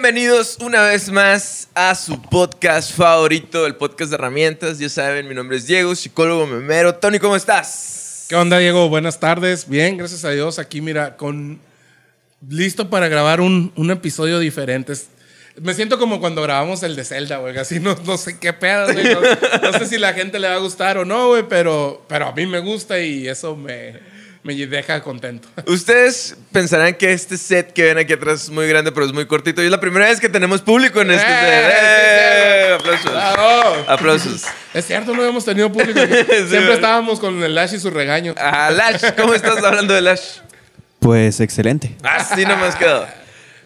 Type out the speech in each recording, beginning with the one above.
Bienvenidos una vez más a su podcast favorito, el podcast de herramientas. Ya saben, mi nombre es Diego, psicólogo memero. Tony, ¿cómo estás? ¿Qué onda, Diego? Buenas tardes. Bien, gracias a Dios. Aquí, mira, con listo para grabar un, un episodio diferente. Me siento como cuando grabamos el de Zelda, güey. Así no, no sé qué pedo, güey. No, no sé si la gente le va a gustar o no, güey, pero, pero a mí me gusta y eso me, me deja contento. Ustedes pensarán que este set que ven aquí atrás es muy grande, pero es muy cortito. Y es la primera vez que tenemos público en este ¡Eh! set. Sí, ¡Eh! sí, Aplausos. ¡Bravo! Aplausos. Es cierto, no habíamos tenido público. Siempre güey. estábamos con el Lash y su regaño. Ah, Lash, ¿cómo estás hablando de Lash? Pues excelente. Así nomás quedó.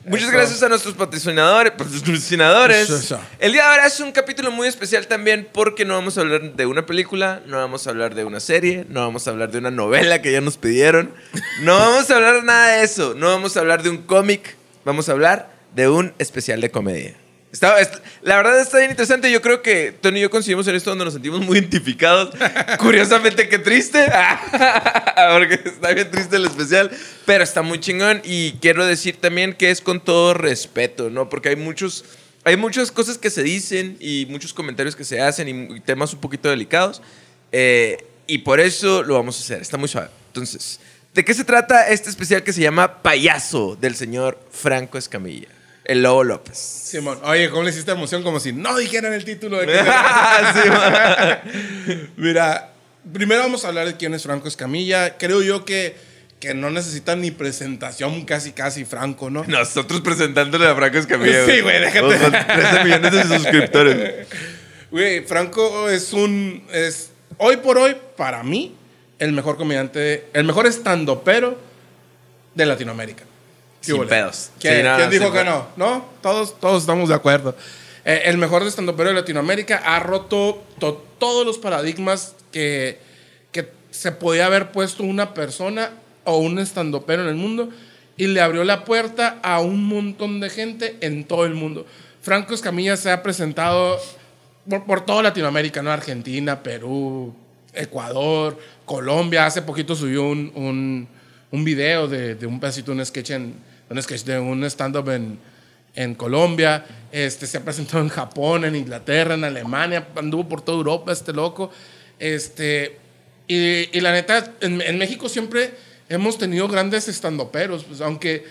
Muchas Eso. gracias a nuestros patrocinadores. patrocinadores. Eso. El día de ahora es un capítulo muy especial también porque no vamos a hablar de una película, no vamos a hablar de una serie, no vamos a hablar de una novela que ya nos pidieron, no vamos a hablar nada de eso, no vamos a hablar de un cómic, vamos a hablar de un especial de comedia. Está- est- la verdad está bien interesante. Yo creo que Tony y yo coincidimos en esto donde nos sentimos muy identificados. Curiosamente, qué triste. Porque está bien triste el especial. Pero está muy chingón. Y quiero decir también que es con todo respeto, ¿no? Porque hay muchos. Hay muchas cosas que se dicen y muchos comentarios que se hacen y, y temas un poquito delicados. Eh, y por eso lo vamos a hacer. Está muy suave. Entonces, ¿de qué se trata este especial que se llama Payaso del señor Franco Escamilla? El Lobo López. Simón, oye, ¿cómo le hiciste emoción? Como si no dijeran el título de que. Mira, primero vamos a hablar de quién es Franco Escamilla. Creo yo que, que no necesita ni presentación casi, casi Franco, ¿no? Nosotros presentándole a Franco Escamilla. Sí, güey, déjate. Con 13 millones de suscriptores. Güey, Franco es un... Es, hoy por hoy, para mí, el mejor comediante, el mejor estandopero de Latinoamérica. ¿Qué Sin pedos. ¿Quién, Sí, no, quién dijo que no? ¿No? Todos, todos estamos de acuerdo. Eh, el mejor estandopero de Latinoamérica ha roto to- todos los paradigmas que, que se podía haber puesto una persona o un estandopero en el mundo y le abrió la puerta a un montón de gente en todo el mundo. Franco Escamilla se ha presentado por, por toda Latinoamérica, ¿no? Argentina, Perú, Ecuador, Colombia. Hace poquito subió un, un, un video de, de un pedacito, un sketch, en, un sketch de un stand-up en, en Colombia. Este, se ha presentado en Japón, en Inglaterra, en Alemania. Anduvo por toda Europa este loco. Este, y, y la neta, en, en México siempre hemos tenido grandes estandoperos, pues, aunque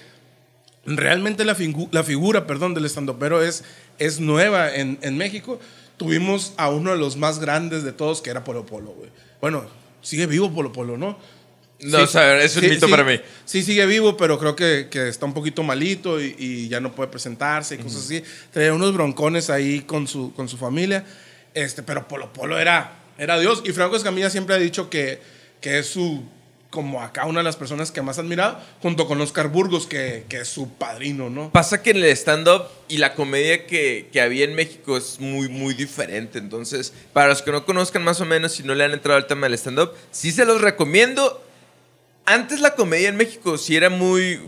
realmente la, figu- la figura perdón, del estandopero es, es nueva en, en México. Tuvimos a uno de los más grandes de todos, que era Polo Polo, güey. Bueno, sigue vivo Polo Polo, ¿no? No, Sí, o sea, es un sí, mito sí, para mí. Sí, sigue vivo, pero creo que, que está un poquito malito y, y ya no puede presentarse y cosas así. Traía unos broncones ahí con su, con su familia. Este, pero Polo Polo era, era Dios. Y Franco Escamilla siempre ha dicho que, que es su, como acá, una de las personas que más ha admirado, junto con Oscar Burgos, que, que es su padrino, ¿no? Pasa que en el stand-up y la comedia que, que había en México es muy, muy diferente. Entonces, para los que no conozcan más o menos, si no le han entrado al tema del stand-up, sí se los recomiendo. Antes la comedia en México sí era muy,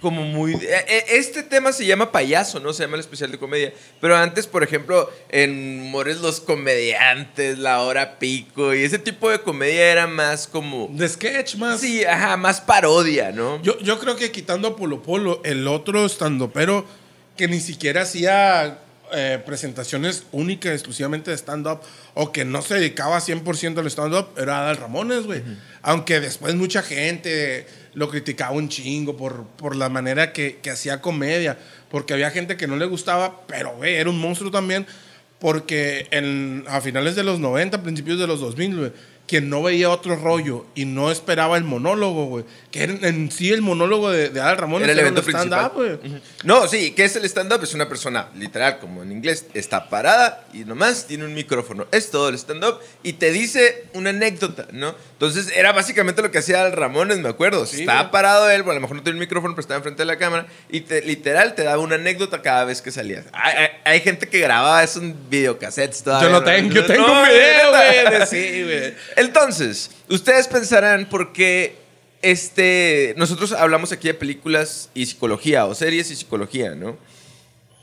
como muy... eh, eh, Este tema se llama payaso, ¿no? Se llama el especial de comedia. Pero antes, por ejemplo, en Mores los Comediantes, La Hora Pico, y ese tipo de comedia era más como... De sketch más. Sí, ajá, más parodia, ¿no? Yo, yo creo que quitando a Polo Polo, el otro pero que ni siquiera hacía eh, presentaciones únicas, exclusivamente de stand-up, o que no se dedicaba 100% al stand-up, era Adal Ramones, güey. Aunque después mucha gente lo criticaba un chingo por, por la manera que, que hacía comedia, porque había gente que no le gustaba, pero, güey, era un monstruo también, porque en, a finales de los 90, principios de los 2000, güey, quien no veía otro rollo y no esperaba el monólogo, güey, que era en, sí el monólogo de, de Adal Ramones Era el evento principal. No, sí, ¿qué es el stand-up? Es una persona, literal, como en inglés, está parada y nomás tiene un micrófono. Es todo el stand-up y te dice una anécdota, ¿no? Entonces era básicamente lo que hacía el Ramones, me acuerdo. Sí, estaba güey. parado él, bueno, a lo mejor no tiene un micrófono, pero estaba enfrente de la cámara y te- literal te daba una anécdota cada vez que salías. Hay, hay- hay gente que grababa eso en videocassettes todavía. Yo lo ¿no? tengo, yo tengo No, un video, güey, sí, güey. Entonces, ustedes pensarán por qué este, nosotros hablamos aquí de películas y psicología, o series y psicología, ¿no?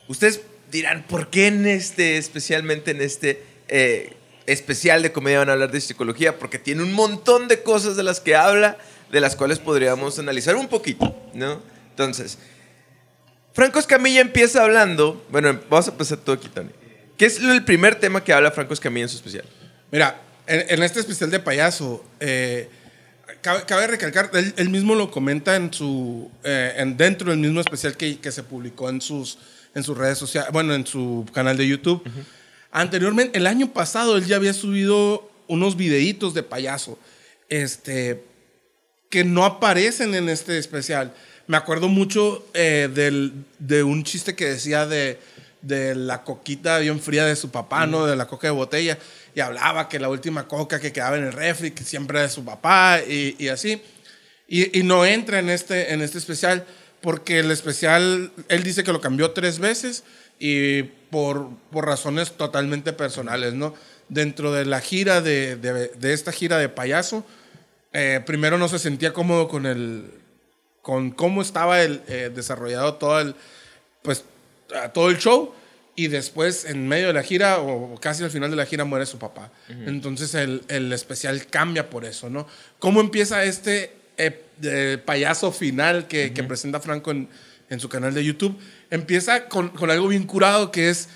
Ustedes dirán, ¿por qué en este, especialmente en este eh, especial de comedia van a hablar de psicología? Porque tiene un montón de cosas de las que habla, de las cuales podríamos analizar un poquito, ¿no? Entonces, Franco Escamilla empieza hablando. Bueno, vamos a empezar todo aquí, Tony. ¿Qué es el primer tema que habla Franco Escamilla en su especial? Mira, en, en este especial de payaso, eh, cabe, cabe recalcar, él, él mismo lo comenta en su, eh, en, dentro del mismo especial que, que se publicó en sus, en sus redes sociales, bueno, en su canal de YouTube. Anteriormente, el año pasado, él ya había subido unos videitos de payaso, este, que no aparecen en este especial. Me acuerdo mucho eh, del, de un chiste que decía de, de la coquita bien fría de su papá, ¿no? De la coca de botella. Y hablaba que la última coca que quedaba en el refri, que siempre de su papá y, y así. Y, y no entra en este, en este especial porque el especial, él dice que lo cambió tres veces y por, por razones totalmente personales, ¿no? Dentro de la gira de, de, de esta gira de payaso, eh, primero no se sentía cómodo con el con cómo estaba el, eh, desarrollado todo el pues todo el show y después en medio de la gira o casi al final de la gira muere su papá. Entonces el, el especial cambia por eso, ¿no? ¿Cómo empieza este eh, payaso final que, que presenta Franco en, en su canal de YouTube? Empieza con, con algo bien curado que es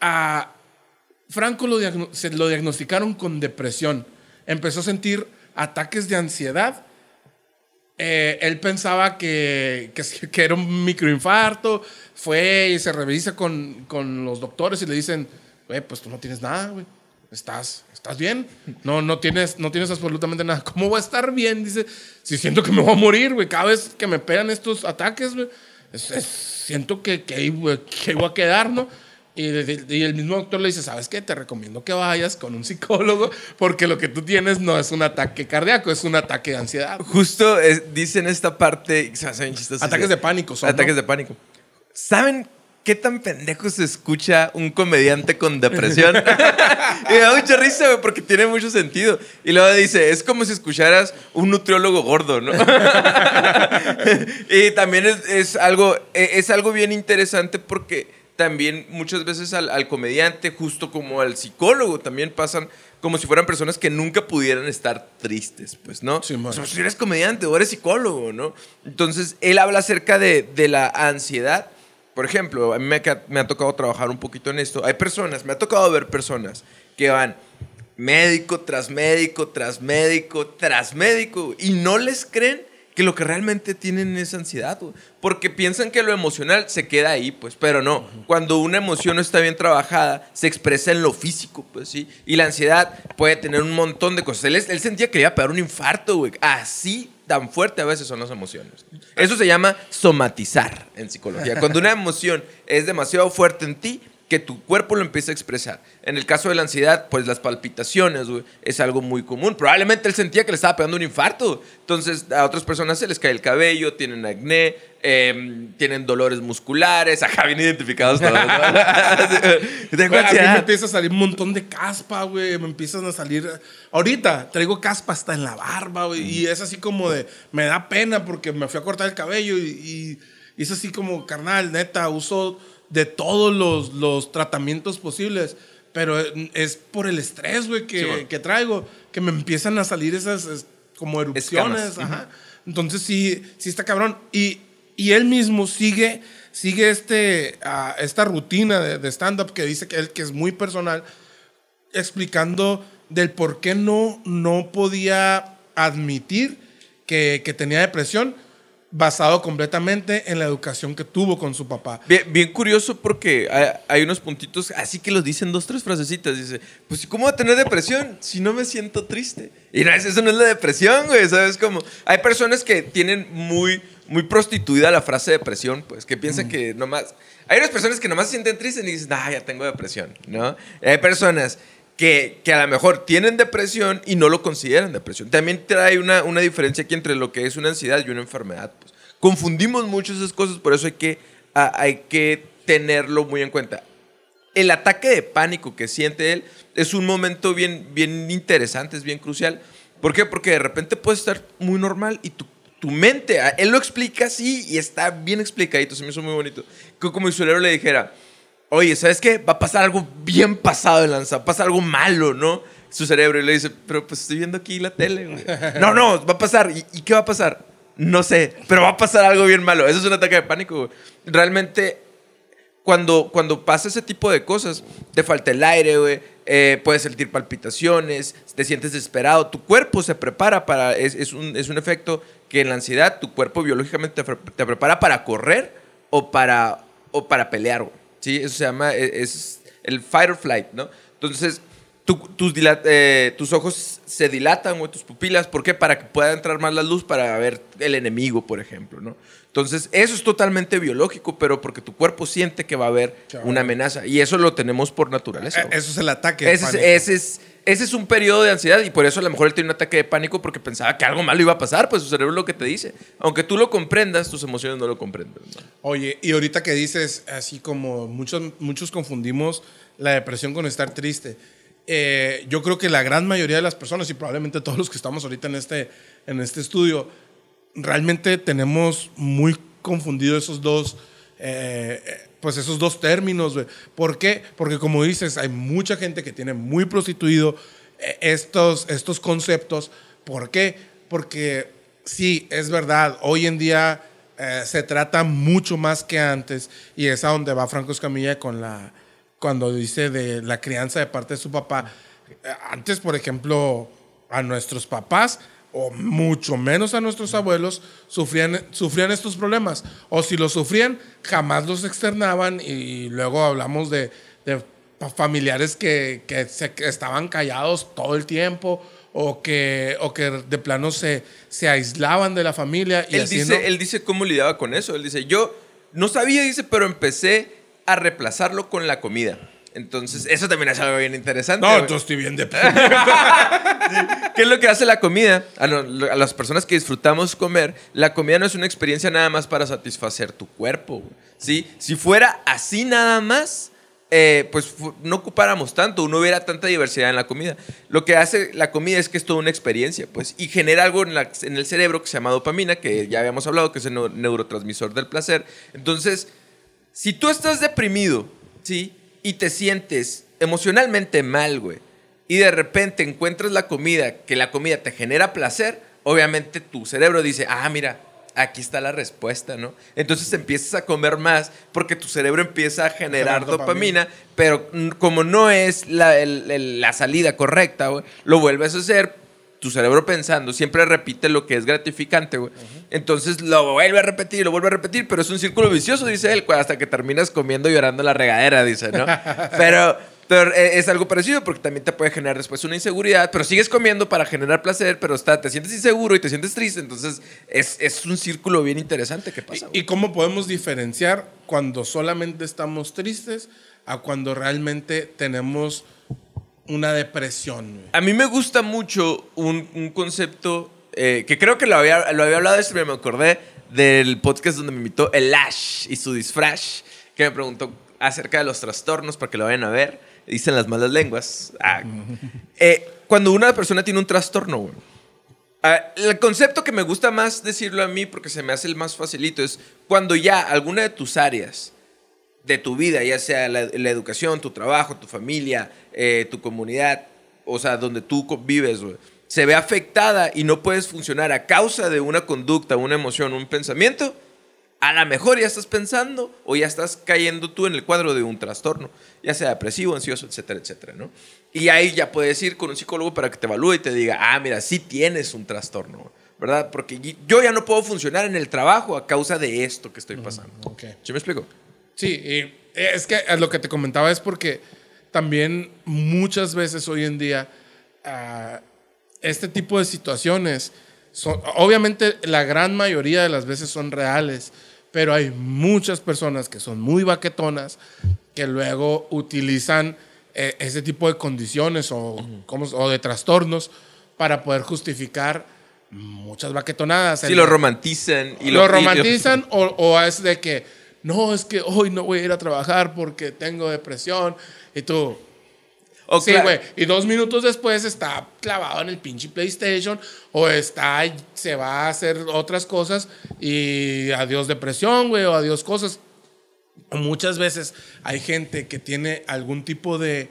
a Franco lo, diagno- se lo diagnosticaron con depresión. Empezó a sentir ataques de ansiedad. Eh, él pensaba que, que, que era un microinfarto. Fue y se revisa con, con los doctores y le dicen, güey, pues tú no tienes nada, güey. Estás, estás bien. No, no, tienes, no tienes absolutamente nada. ¿Cómo voy a estar bien? Dice, si siento que me voy a morir, güey. Cada vez que me pegan estos ataques, güey, es- es- siento que, que, que voy a quedar, ¿no? Y, el mismo doctor le dice, ¿sabes qué? Te recomiendo que vayas con un psicólogo porque lo que tú tienes no es un ataque cardíaco, es un ataque de ansiedad. Justo eh, dicen esta parte. Chistoso. Ataques de pánico son, Ataques ¿no? de pánico. ¿Saben qué tan pendejo se escucha un comediante con depresión? y me da mucha risa, güey, porque tiene mucho sentido. Y luego dice, es como si escucharas un nutriólogo gordo, ¿no? y también es, es algo, eh, es algo bien interesante porque también muchas veces al, al comediante, justo como al psicólogo, también pasan como si fueran personas que nunca pudieran estar tristes, pues, ¿no? Sí, man. O sea, si eres comediante o eres psicólogo, ¿no? Entonces, él habla acerca de, de la ansiedad. Por ejemplo, a mí me, ha- me ha tocado trabajar un poquito en esto. Hay personas, me ha tocado ver personas que van médico tras médico, tras médico, tras médico, y no les creen que lo que realmente tienen es ansiedad, güey. porque piensan que lo emocional se queda ahí, pues, pero no. Cuando una emoción no está bien trabajada, se expresa en lo físico, pues, sí. Y la ansiedad puede tener un montón de cosas. Él, él sentía que le iba a pegar un infarto, güey. Así tan fuerte a veces son las emociones. Eso se llama somatizar en psicología. Cuando una emoción es demasiado fuerte en ti, que tu cuerpo lo empieza a expresar. En el caso de la ansiedad, pues las palpitaciones, güey, es algo muy común. Probablemente él sentía que le estaba pegando un infarto. Entonces, a otras personas se les cae el cabello, tienen acné, eh, tienen dolores musculares. Acá bien identificados todos. ¿no? Tengo a mí me empieza a salir un montón de caspa, güey. Me empiezan a salir. Ahorita traigo caspa hasta en la barba, güey. Y es así como de. Me da pena porque me fui a cortar el cabello y, y- y es así como, carnal, neta, uso de todos los, los tratamientos posibles. Pero es por el estrés, güey, que, Sí, bueno. que traigo, que me empiezan a salir esas es, como erupciones. Ajá. Entonces sí, sí está cabrón. Y, y él mismo sigue, sigue este, ah, esta rutina de, de stand-up que dice que él que es muy personal, explicando del por qué no, no podía admitir que, que tenía depresión basado completamente en la educación que tuvo con su papá. Bien, bien curioso porque hay, hay unos puntitos así que los dicen dos, tres frasecitas. Dice, pues ¿cómo voy a tener depresión si no me siento triste? Y no, eso no es la depresión, güey, ¿sabes? Como hay personas que tienen muy, muy prostituida la frase depresión, pues, que piensan que nomás... Hay unas personas que nomás se sienten tristes y dicen, ah, ya tengo depresión, ¿no? Y hay personas que, a lo mejor tienen depresión y no lo consideran depresión. También trae una, una diferencia aquí entre lo que es una ansiedad y una enfermedad. Pues. Confundimos mucho esas cosas, por eso hay que, hay que tenerlo muy en cuenta. El ataque de pánico que siente él es un momento bien, bien interesante, es bien crucial. ¿Por qué? Porque de repente puedes estar muy normal y tu, tu mente, él lo explica así y está bien explicadito, se me hizo muy bonito. Como si le dijera, oye, ¿sabes qué? Va a pasar algo bien pasado de lanza, va a pasar algo malo, ¿no? Su cerebro y le dice, pero pues estoy viendo aquí la tele, güey. No, no, va a pasar. ¿Y, y qué va a pasar? No sé, pero va a pasar algo bien malo. Eso es un ataque de pánico, güey. Realmente, cuando, cuando pasa ese tipo de cosas, te falta el aire, güey. eh, puedes sentir palpitaciones, te sientes desesperado. Tu cuerpo se prepara para. Es, es un, es un efecto que en la ansiedad tu cuerpo biológicamente te, te prepara para correr o para, o para pelear, güey. ¿Sí? Eso se llama. e- Es el fight or flight, ¿no? Entonces, tu- tus, eh, tus ojos se dilatan, güey, tus pupilas. ¿Por qué? Para que pueda entrar más la luz para ver el enemigo, por ejemplo, ¿no? Entonces, eso es totalmente biológico, pero porque tu cuerpo siente que va a haber una amenaza. Y eso lo tenemos por naturaleza. Eh. Eso es el ataque. de Ese es, pánico. ese, es, ese es un periodo de ansiedad y por eso a lo mejor él tiene un ataque de pánico porque pensaba que algo malo iba a pasar, pues su cerebro es lo que te dice. Aunque tú lo comprendas, tus emociones no lo comprenden. ¿no? Oye, y ahorita que dices, así como muchos, muchos confundimos la depresión con estar triste. eh, yo creo que la gran mayoría de las personas, y probablemente todos los que estamos ahorita en este, en este estudio, realmente tenemos muy confundidos esos dos, eh, pues esos dos términos. güey. ¿Por qué? Porque como dices, hay mucha gente que tiene muy prostituido eh, estos, estos conceptos. ¿Por qué? Porque sí, es verdad, hoy en día eh, se trata mucho más que antes y es a donde va Franco Escamilla con la, cuando dice de la crianza de parte de su papá. Eh, Antes, por ejemplo, a nuestros papás o mucho menos a nuestros abuelos sufrían, sufrían estos problemas. O si los sufrían, jamás los externaban y luego hablamos de, de familiares que, que se, que estaban callados todo el tiempo o que, o que de plano se, se aislaban de la familia. Y Él así, dice, ¿no? él dice cómo lidiaba con eso. Él dice, yo no sabía, dice, pero empecé a reemplazarlo con la comida. Entonces, eso también es algo bien interesante. no, entonces estoy bien de ¿Qué es lo que hace la comida? A, lo- a las personas que disfrutamos comer, la comida no es una experiencia nada más para satisfacer tu cuerpo. güey, ¿sí? Si fuera así nada más, eh, pues no ocupáramos tanto, no hubiera tanta diversidad en la comida. Lo que hace la comida es que es toda una experiencia, pues, y genera algo en, la- en el cerebro que se llama dopamina, que ya habíamos hablado, que es el neu- neurotransmisor del placer. Entonces, si tú estás deprimido, ¿sí? Y te sientes emocionalmente mal, güey, y de repente encuentras la comida, que la comida te genera placer, obviamente tu cerebro dice, ah, mira, aquí está la respuesta, ¿no? Entonces empiezas a comer más porque tu cerebro empieza a generar dopamina. dopamina, pero como no es la, el- el- la salida correcta, güey, lo vuelves a hacer, tu cerebro pensando, siempre repite lo que es gratificante, güey. Entonces lo vuelve a repetir lo vuelve a repetir, pero es un círculo vicioso, dice él, hasta que terminas comiendo y llorando en la regadera, dice, ¿no? pero, pero eh, es algo parecido porque también te puede generar después una inseguridad, pero sigues comiendo para generar placer, pero está, te sientes inseguro y te sientes triste, entonces es, es un círculo bien interesante que pasa. ¿Y, y cómo podemos diferenciar cuando solamente estamos tristes a cuando realmente tenemos una depresión? güey? A mí me gusta mucho un, un concepto eh, que creo que lo había, lo había hablado esto, pero me acordé del podcast donde me invitó el Ash y su disfraz, que me preguntó acerca de los trastornos para que lo vayan a ver. Dicen las malas lenguas. Ah. Eh, cuando una persona tiene un trastorno, güey, ah, el concepto que me gusta más decirlo a mí, porque se me hace el más facilito, es cuando ya alguna de tus áreas de tu vida, ya sea la, la educación, tu trabajo, tu familia, eh, tu comunidad, o sea, donde tú vives, güey, se ve afectada y no puedes funcionar a causa de una conducta, una emoción, un pensamiento, a lo mejor ya estás pensando o ya estás cayendo tú en el cuadro de un trastorno, ya sea depresivo, ansioso, etcétera, etcétera, ¿no? Y ahí ya puedes ir con un psicólogo para que te evalúe y te diga, ah, mira, sí tienes un trastorno, ¿verdad? Porque yo ya no puedo funcionar en el trabajo a causa de esto que estoy pasando. ¿Sí me explico? Sí, y es que lo que te comentaba es porque también muchas veces hoy en día ah, este tipo de situaciones son, obviamente la gran mayoría de las veces son reales, pero hay muchas personas que son muy baquetonas que luego utilizan eh, ese tipo de condiciones o, ¿cómo se- o de trastornos para poder justificar muchas baquetonadas. Sí, El- lo romantizan. Y lo y- romantizan o, o es de que no, es que hoy no voy a ir a trabajar porque tengo depresión y tú. o sí, claro, güey. Y dos minutos después está clavado en el pinche PlayStation o está, se va a hacer otras cosas y adiós depresión, güey, o adiós cosas. Muchas veces hay gente que tiene algún tipo de,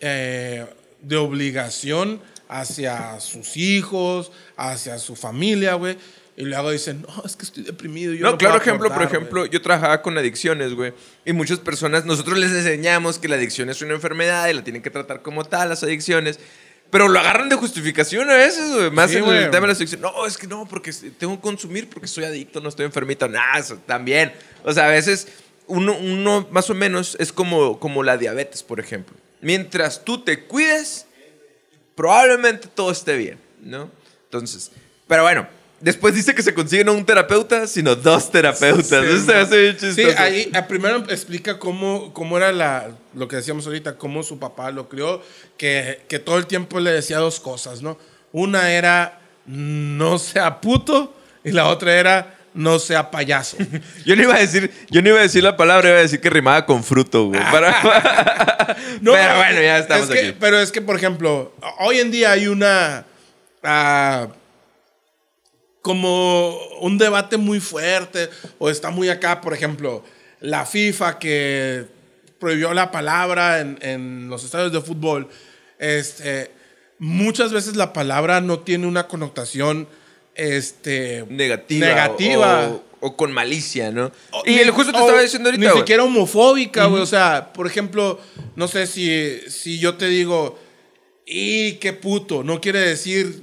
eh, de obligación hacia sus hijos, hacia su familia, güey. Y luego dicen, no, es que estoy deprimido. yo No, claro puedo ejemplo, por ejemplo, güey". yo trabajaba con adicciones, güey. Y muchas personas, nosotros les enseñamos que la adicción es una enfermedad y la tienen que tratar como tal, las adicciones. Pero lo agarran de justificación a veces, güey. Más Sí, en güey. el tema de la adicción. No, es que no, porque tengo que consumir porque soy adicto, no estoy enfermito. Nada, también. O sea, a veces uno, uno más o menos es como, como la diabetes, por ejemplo. Mientras tú te cuides, probablemente todo esté bien, ¿no? Entonces, pero bueno, después dice que se consigue no un terapeuta, sino dos terapeutas. Sí, Eso se hace bien Sí, chistoso. ahí a primero explica cómo, cómo era la, lo que decíamos ahorita, cómo su papá lo crió, que, que todo el tiempo le decía dos cosas, ¿no? Una era, no sea puto, y la otra era, no sea payaso. Yo no iba a decir, yo no iba a decir la palabra, iba a decir que rimaba con fruto, güey. Para- No, pero bueno, ya estamos es que- aquí. Pero es que, por ejemplo, hoy en día hay una. ah, como un debate muy fuerte, o está muy acá, por ejemplo, la FIFA que prohibió la palabra en, en los estadios de fútbol. Este, muchas veces la palabra no tiene una connotación este, Negativa. negativa. O, o con malicia, ¿no? O y el justo te o estaba diciendo ahorita, Ni güey. siquiera homofóbica, güey. O sea, por ejemplo, no sé si, si yo te digo, y qué puto, no quiere decir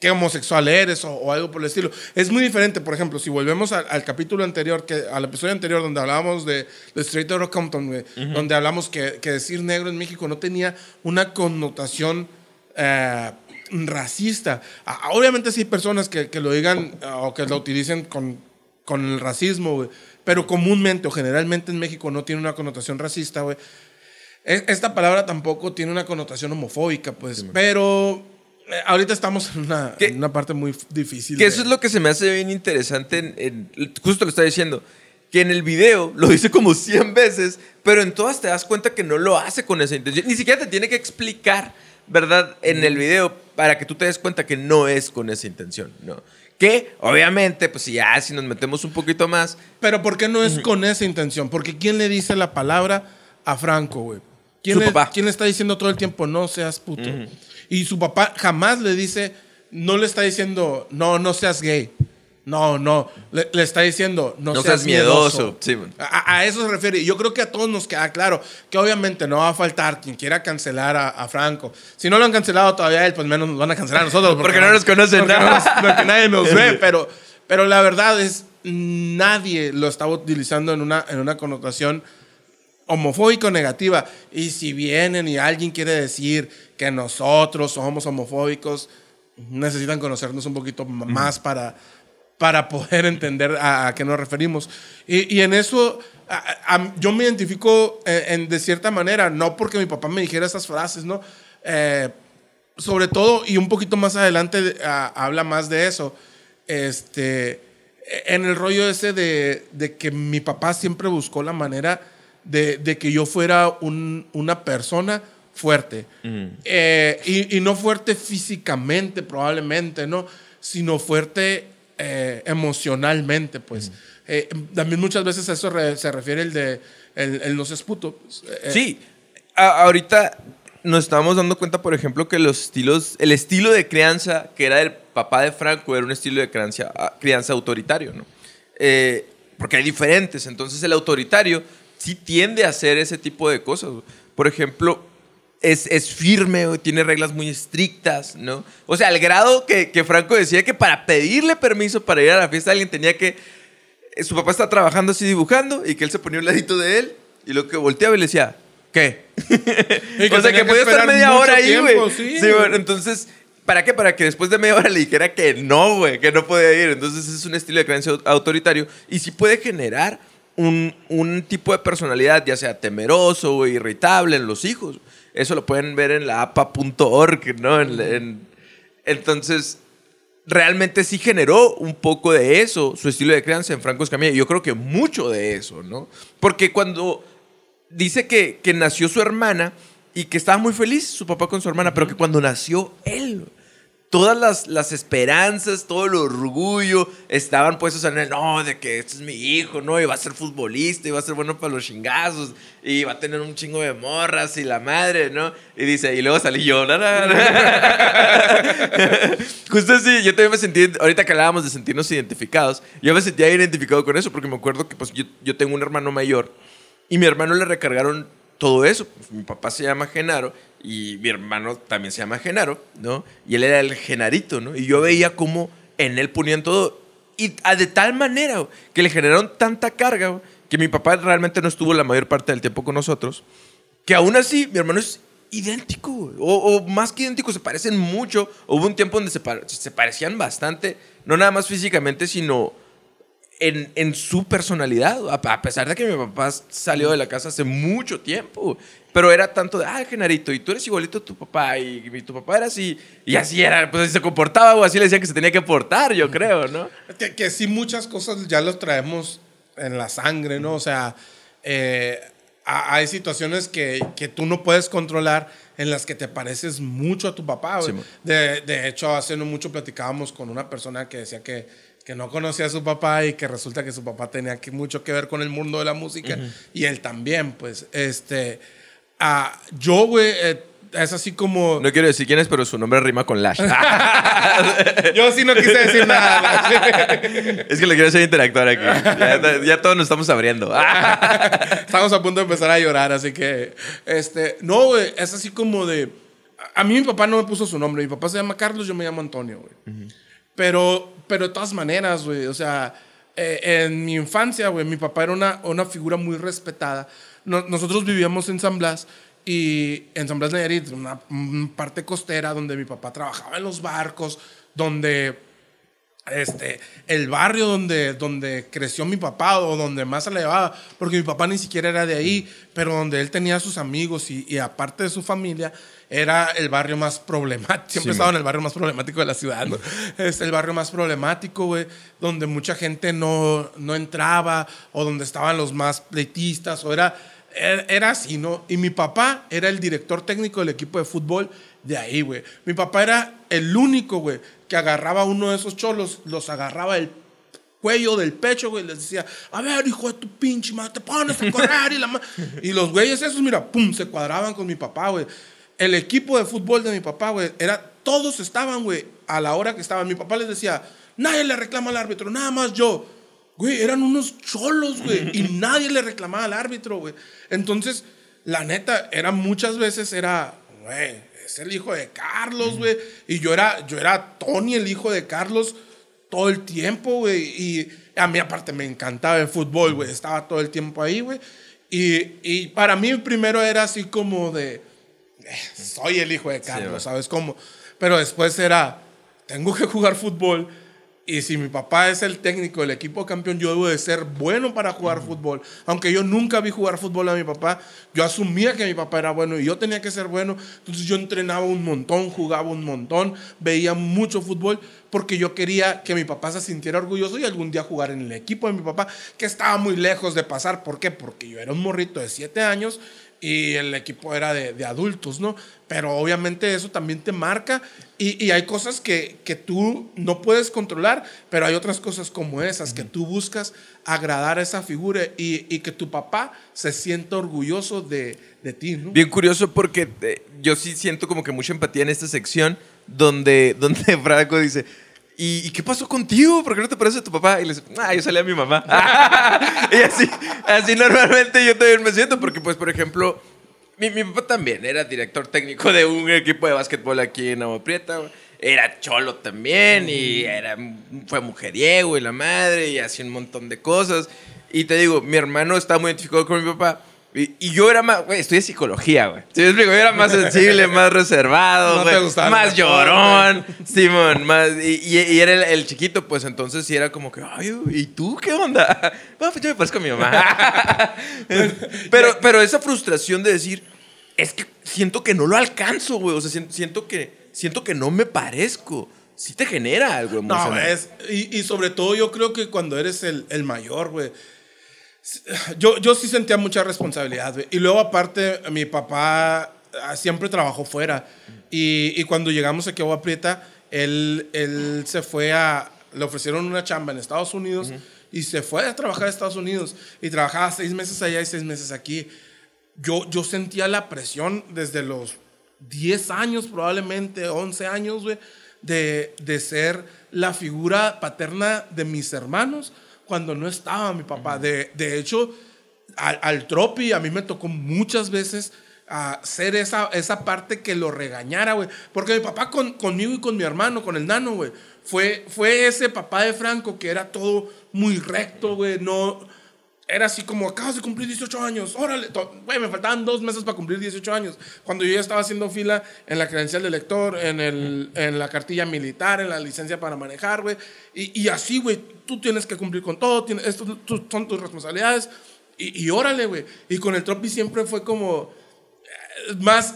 qué homosexual eres o, o algo por el estilo. Es muy diferente, por ejemplo, si volvemos al, al capítulo anterior, que, al episodio anterior donde hablábamos de, de Straight Outta Compton, güey, donde hablamos que, que decir negro en México no tenía una connotación eh, racista. Obviamente sí hay personas que, que lo digan ah, o que lo utilicen con, con el racismo. Pero comúnmente o generalmente en México no tiene una connotación racista, güey. Es- Esta palabra tampoco tiene una connotación homofóbica, pues. pero eh, ahorita estamos en una, ¿Qué? en una parte muy difícil. Que de- eso es lo que se me hace bien interesante. En, en- justo lo está diciendo. Que en el video lo dice como 100 veces, pero en todas te das cuenta que no lo hace con esa intención. Ni siquiera te tiene que explicar, ¿verdad? En el video para que tú te des cuenta que no es con esa intención, ¿no? Que obviamente, pues si ya si nos metemos un poquito más, Pero ¿por qué no es con esa intención? Porque ¿quién le dice la palabra a Franco, güey? ¿Quién, Su le- papá. ¿Quién le está diciendo todo el tiempo, no seas puto? Y su papá jamás le dice, no le está diciendo, no, no seas gay. No, no. Le, le está diciendo, no, No seas, seas miedoso. miedoso. Sí, man. a, a eso se refiere. Yo creo que a todos nos queda claro que obviamente no va a faltar quien quiera cancelar a, a Franco. Si no lo han cancelado todavía él, pues menos nos van a cancelar a nosotros. Porque no nos conocen, porque, ¿no? no nos- porque nadie nos ve. Pero, pero la verdad es, nadie lo estaba utilizando en una, en una connotación homofóbica o negativa. Y si vienen y alguien quiere decir que nosotros somos homofóbicos, necesitan conocernos un poquito más para, para poder entender a, a qué nos referimos. Y, y en eso a- a- yo me identifico eh, en- de cierta manera, no porque mi papá me dijera esas frases, ¿no? Eh, sobre todo, y un poquito más adelante habla más de eso, este, en el rollo ese de, de que mi papá siempre buscó la manera de, de que yo fuera un- una persona fuerte. Eh, y, y no fuerte físicamente, probablemente, ¿no? Sino fuerte eh, emocionalmente, pues. Eh, también muchas veces a eso re- se refiere el de el, el no Sí, a- ahorita nos estábamos dando cuenta, por ejemplo, que los estilos, el estilo de crianza que era del papá de Franco era un estilo de crianza, ah, crianza autoritario, ¿no? Porque hay diferentes, entonces el autoritario sí tiende a hacer ese tipo de cosas. Por ejemplo, es, es firme, tiene reglas muy estrictas, ¿no? O sea, al grado que, que Franco decía que para pedirle permiso para ir a la fiesta alguien tenía que eh, su papá está trabajando así dibujando y que él se ponía un ladito de él y lo que volteaba y le decía, ¿qué? Que o sea, que podía estar media hora ahí, güey. sí, Sí, bueno, entonces, ¿para qué? Para que después de media hora le dijera que no, güey, que no podía ir. Entonces, es un estilo de creencia au- autoritario y sí puede generar un, un tipo de personalidad, ya sea temeroso o irritable en los hijos. Eso lo pueden ver en la apa.org, ¿no? En- en- entonces, realmente sí generó un poco de eso, su estilo de crianza en Franco Escamilla. Yo creo que mucho de eso, ¿no? Porque cuando dice que, que nació su hermana y que estaba muy feliz su papá con su hermana, pero que cuando nació él, todas las, las esperanzas, todo el orgullo estaban puestos en el, no, de que este es mi hijo, ¿no? Y va a ser futbolista, y va a ser bueno para los chingazos, y va a tener un chingo de morras y la madre, ¿no? Y dice, y luego salí yo, Justo así, yo también me sentí, ahorita que hablábamos de sentirnos identificados, yo me sentía identificado con eso, porque me acuerdo que pues yo, yo tengo un hermano mayor, y mi hermano le recargaron todo eso. Mi papá se llama Genaro y mi hermano también se llama Genaro, ¿no? Y él era el Genarito, ¿no? Y yo veía cómo en él ponían todo. Y de tal manera que le generaron tanta carga que mi papá realmente no estuvo la mayor parte del tiempo con nosotros. Que aún así, mi hermano es idéntico, o, o, más que idéntico, se parecen mucho. Hubo un tiempo donde se, se parecían bastante, no nada más físicamente, sino en, en, su personalidad, a, pesar de que mi papá salió de la casa hace mucho tiempo, pero era tanto de, ah, Genarito, y tú eres igualito a tu papá, y, tu papá era así, y así era, pues así se comportaba, o así le decía que se tenía que portar, yo creo, ¿no? Que, que sí, muchas cosas ya los traemos en la sangre, ¿no? O sea, eh, hay situaciones que, que, tú no puedes controlar en las que te pareces mucho a tu papá. de, de hecho, hace no mucho platicábamos con una persona que decía que que no conocía a su papá y que resulta que su papá tenía que, mucho que ver con el mundo de la música y él también, pues, este, uh, yo, güey, eh, es así como... No quiero decir quién es, pero su nombre rima con Lash. yo sí no quise decir nada. es que le quiero hacer interactuar aquí. Ya, todos nos estamos abriendo. estamos a punto de empezar a llorar, así que, este, no, güey, es así como de... A mí mi papá no me puso su nombre. Mi papá se llama Carlos, yo me llamo Antonio, güey. Pero, pero de todas maneras, güey, o sea, eh, en mi infancia, güey, mi papá era una, una figura muy respetada. nosotros vivíamos en San Blas y en San Blas Nayarit, una, parte costera donde mi papá trabajaba en los barcos, donde este, el barrio donde, donde creció mi papá o donde más se le llevaba, porque mi papá ni siquiera era de ahí, pero donde él tenía sus amigos y, y aparte de su familia, era el barrio más problemático. Siempre estaba en el barrio más problemático de la ciudad, ¿no? Es el barrio más problemático, güey, donde mucha gente no, no entraba o donde estaban los más pleitistas o era, era así, ¿no? Y mi papá era el director técnico del equipo de fútbol de ahí, güey. Mi papá era el único, güey, que agarraba a uno de esos cholos, los agarraba el cuello del pecho, güey, les decía, a ver, hijo de tu pinche madre, te pones a correr y la Y los güeyes esos, mira, pum, se cuadraban con mi papá, güey el equipo de fútbol de mi papá, güey, era, todos estaban, güey, a la hora que estaban. Mi papá les decía, nadie le reclama al árbitro, nada más yo. Güey, eran unos cholos, güey, y nadie le reclamaba al árbitro, güey. Entonces, la neta, era muchas veces, era, güey, es el hijo de Carlos, güey. Y yo era, yo era Tony, el hijo de Carlos, todo el tiempo, güey. Y a mí, aparte, me encantaba el fútbol, güey. Estaba todo el tiempo ahí, güey. Y, y para mí, primero era así como de soy el hijo de Carlos, ¿sabes cómo? Pero después era, tengo que jugar fútbol y si mi papá es el técnico del equipo campeón, yo debo de ser bueno para jugar fútbol. Aunque yo nunca vi jugar fútbol a mi papá, yo asumía que mi papá era bueno y yo tenía que ser bueno. Entonces yo entrenaba un montón, jugaba un montón, veía mucho fútbol porque yo quería que mi papá se sintiera orgulloso y algún día jugar en el equipo de mi papá, que estaba muy lejos de pasar. ¿Por qué? Porque yo era un morrito de 7 años y el equipo era de, de, adultos, ¿no? Pero obviamente eso también te marca y, y hay cosas que, que, tú no puedes controlar, pero hay otras cosas como esas, que tú buscas agradar a esa figura y, y que tu papá se sienta orgulloso de, de, ti, ¿no? Bien curioso porque eh, yo sí siento como que mucha empatía en esta sección donde, donde Franco dice ¿Y, qué pasó contigo? ¿Por qué no te parece a tu papá? Y le dice, ah, yo salí a mi mamá. y así, así normalmente yo también me siento, porque pues, por ejemplo, mi, mi, papá también era director técnico de un equipo de básquetbol aquí en Agua Prieta. Era cholo también y era, fue mujeriego y la madre y hacía un montón de cosas. Y te digo, mi hermano está muy identificado con mi papá y, yo era más, güey, estudié psicología, güey. ¿Sí Yo era más sensible, más reservado, más llorón, Simón, más, y, y, era el, chiquito, pues entonces sí era como que, ay, ¿y tú qué onda? Bueno, pues yo me parezco a mi mamá. pero, pero esa frustración de decir, es que siento que no lo alcanzo, güey. O sea, siento que, siento que no me parezco. Sí te genera algo emocional. No, es, y, y sobre todo yo creo que cuando eres el, el mayor, güey yo, yo sí sentía mucha responsabilidad, Y luego, aparte, mi papá ah, siempre trabajó fuera. Y, y cuando llegamos aquí a Agua Prieta, él, él se fue a, le ofrecieron una chamba en Estados Unidos y se fue a trabajar a Estados Unidos y trabajaba seis meses allá y seis meses aquí. Yo, yo sentía la presión desde los 10 años, probablemente 11 años, güey, de, de ser la figura paterna de mis hermanos cuando no estaba mi papá. De, de hecho, al, al Tropi a mí me tocó muchas veces a ser esa, esa parte que lo regañara, güey. Porque mi papá con, conmigo y con mi hermano, con el nano, güey, fue, fue ese papá de Franco que era todo muy recto, güey. No, era así como, acabas de cumplir 18 años, órale. Güey, me faltaban dos meses para cumplir 18 años. Cuando yo ya estaba haciendo fila en la credencial de lector, en, el, en la cartilla militar, en la licencia para manejar, güey. Y, y así, güey, tú tienes que cumplir con todo, tienes, estos son tus responsabilidades. Y, y órale, güey. Y con el Tropi siempre fue como eh, más...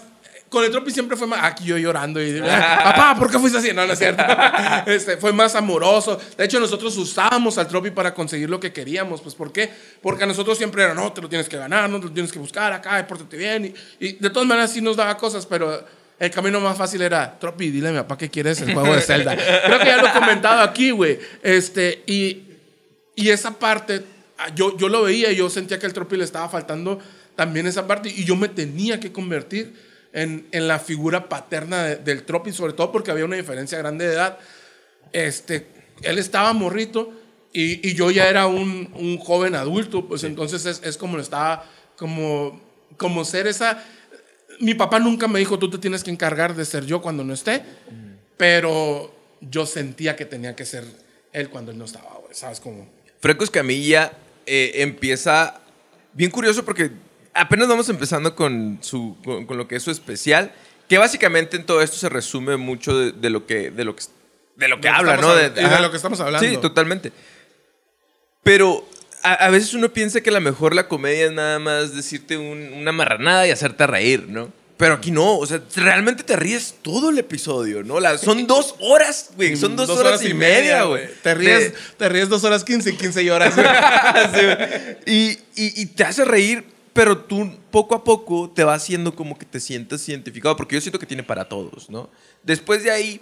Con el Tropi siempre fue más... Aquí yo llorando y... Papá, ¿por qué fuiste así? No, no es cierto. Este, fue más amoroso. De hecho, nosotros usábamos al Tropi para conseguir lo que queríamos. Pues, ¿por qué? Porque a nosotros siempre era, no, te lo tienes que ganar, no te lo tienes que buscar acá, pórtate bien. Y, y de todas maneras sí nos daba cosas, pero el camino más fácil era, Tropi, dile a mi papá que quieres el juego de Zelda. Creo que ya lo he comentado aquí, güey. Este, y, y esa parte, ah, yo, yo lo veía y yo sentía que al Tropi le estaba faltando también esa parte y yo me tenía que convertir en, en la figura paterna de- del Tropi, sobre todo porque había una diferencia grande de edad. Este, él estaba morrito y, y yo ya era un, un joven adulto, pues entonces es, es como estaba, como, como ser esa... Mi papá nunca me dijo, tú te tienes que encargar de ser yo cuando no esté, pero yo sentía que tenía que ser él cuando él no estaba, ¿sabes cómo? Franco Escamilla eh, empieza bien curioso porque apenas vamos empezando con, su, con, con lo que es su especial, que básicamente en todo esto se resume mucho de, de lo que de lo que de lo que De lo habla, ¿no? hab- y de lo que estamos hablando. Sí, totalmente. Pero a, a veces uno piensa que a lo mejor la comedia es nada más decirte un- una marranada y hacerte reír, ¿no? Pero aquí no, o sea, realmente te ríes todo el episodio, ¿no? La- son dos horas, güey, son dos, horas, y media, güey. Te ríes, te ríes dos horas 15 y 15 horas. güey. Sí, güey. y, y- y te hace reír, pero tú poco a poco te va haciendo como que te sientas identificado, porque yo siento que tiene para todos, ¿no? Después de ahí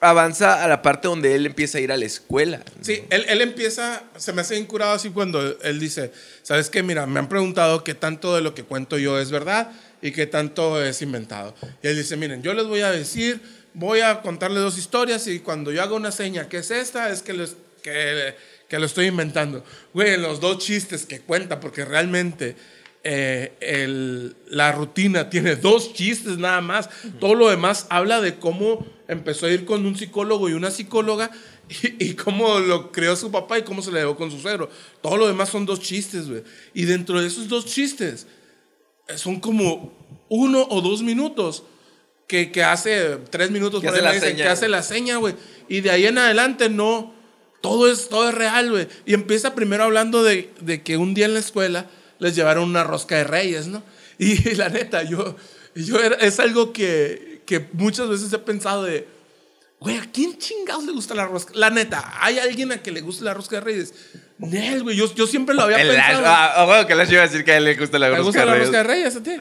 avanza a la parte donde él empieza a ir a la escuela. ¿no? Sí, él, él empieza, se me hace incurado así cuando él dice, ¿sabes qué? Mira, me han preguntado qué tanto de lo que cuento yo es verdad y qué tanto es inventado. Y él dice, miren, yo les voy a decir, voy a contarles dos historias y cuando yo haga una seña que es esta, es que, les, que, que lo estoy inventando. Güey, los dos chistes que cuenta, porque realmente eh, el- la rutina tiene dos chistes nada más. Todo lo demás habla de cómo empezó a ir con un psicólogo y una psicóloga y, y cómo lo creó su papá y cómo se le llevó con su suegro. Todo lo demás son dos chistes, güey. Y dentro de esos dos chistes eh, son como uno o dos minutos que, que hace tres minutos Que hace la dicen, seña, que hace la seña, güey. Y de ahí en adelante no. Todo es, todo es real, güey. Y empieza primero hablando de, de que un día en la escuela les llevaron una rosca de reyes, ¿no? Y, la neta, yo, yo era- es algo que, que muchas veces he pensado de, güey, ¿a quién chingados le gusta la rosca? La neta, ¿hay alguien a que le guste la rosca de reyes? Nel, güey, yo, yo siempre lo había El pensado. ah, ah, bueno, que Lash iba a decir que a él le gusta la ¿Te rosca gusta de la Reyes. rosca de reyes a ti?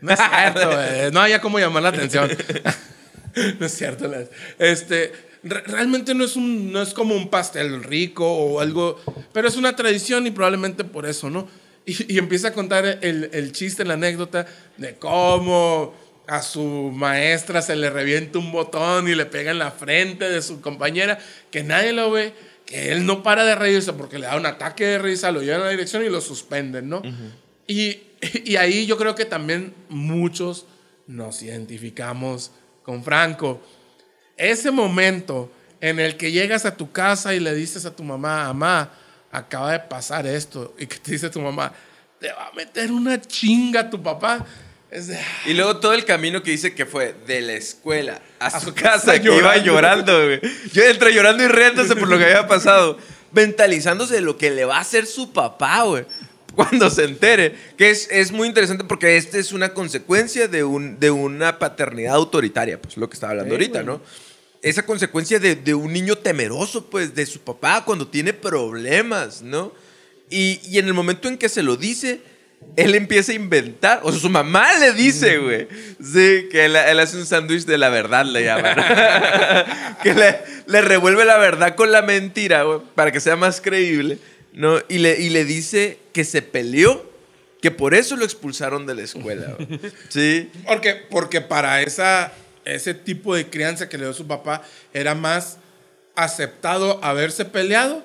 No es cierto, güey. No había cómo llamar la atención. no es cierto. Este, re- realmente no es, un, no es como un pastel rico o algo, pero es una tradición y probablemente por eso, ¿no? Y, y empieza a contar el, el chiste, la anécdota de cómo a su maestra se le revienta un botón y le pega en la frente de su compañera, que nadie lo ve, que él no para de reírse porque le da un ataque de risa, lo llevan a la dirección y lo suspenden, ¿no? y, y ahí yo creo que también muchos nos identificamos con Franco. Ese momento en el que llegas a tu casa y le dices a tu mamá, mamá, acaba de pasar esto, y que te dice tu mamá, te va a meter una chinga tu papá. De, Y luego todo el camino que dice que fue de la escuela a, A su casa, que iba llorando. llorando, güey. Yo entre llorando y riéndose por lo que había pasado. Mentalizándose de lo que le va a hacer su papá, güey. Cuando se entere. Que es, es muy interesante porque esta es una consecuencia de, un, de una paternidad autoritaria, pues lo que estaba hablando Sí, ahorita, güey. ¿no? Esa consecuencia de, de un niño temeroso, pues, de su papá cuando tiene problemas, ¿no? Y, y en el momento en que se lo dice, él empieza a inventar, o sea, su mamá le dice, güey, sí, que él, él hace un sándwich de la verdad, le llaman. que le, le revuelve la verdad con la mentira, güey, para que sea más creíble, ¿no? Y le, y le dice que se peleó, que por eso lo expulsaron de la escuela. Sí. Porque, porque para esa, ese tipo de crianza que le dio su papá era más aceptado haberse peleado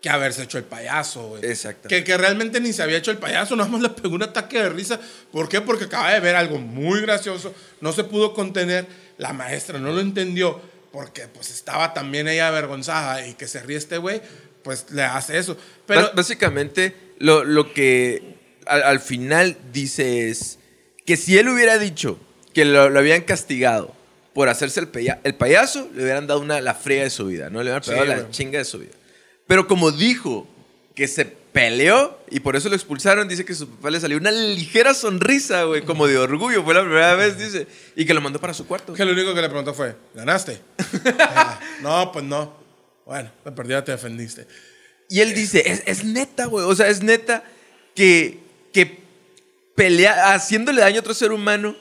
que haberse hecho el payaso, güey. Exacto. Que, que realmente ni se había hecho el payaso, nada más le pegó un ataque de risa. ¿Por qué? Porque acaba de ver algo muy gracioso, no se pudo contener, la maestra no lo entendió, porque pues estaba también ella avergonzada y que se ríe este güey, pues le hace eso. Pero Bás- Básicamente, lo, lo que al, al final dice es que si él hubiera dicho que lo, lo habían castigado por hacerse el, peya- el payaso, le hubieran dado una, la fría de su vida, ¿no? Le hubieran Sí, pegado la güey. chinga de su vida. Pero como dijo que se peleó y por eso lo expulsaron, dice que su papá le salió una ligera sonrisa, güey, como de orgullo. Fue la primera vez, dice. Y que lo mandó para su cuarto. que lo único que le preguntó fue, ¿ganaste? Ah, no, pues no. Bueno, la perdida te defendiste. Y él dice, es, es neta, güey. O sea, es neta que, que pelea, haciéndole daño a otro ser humano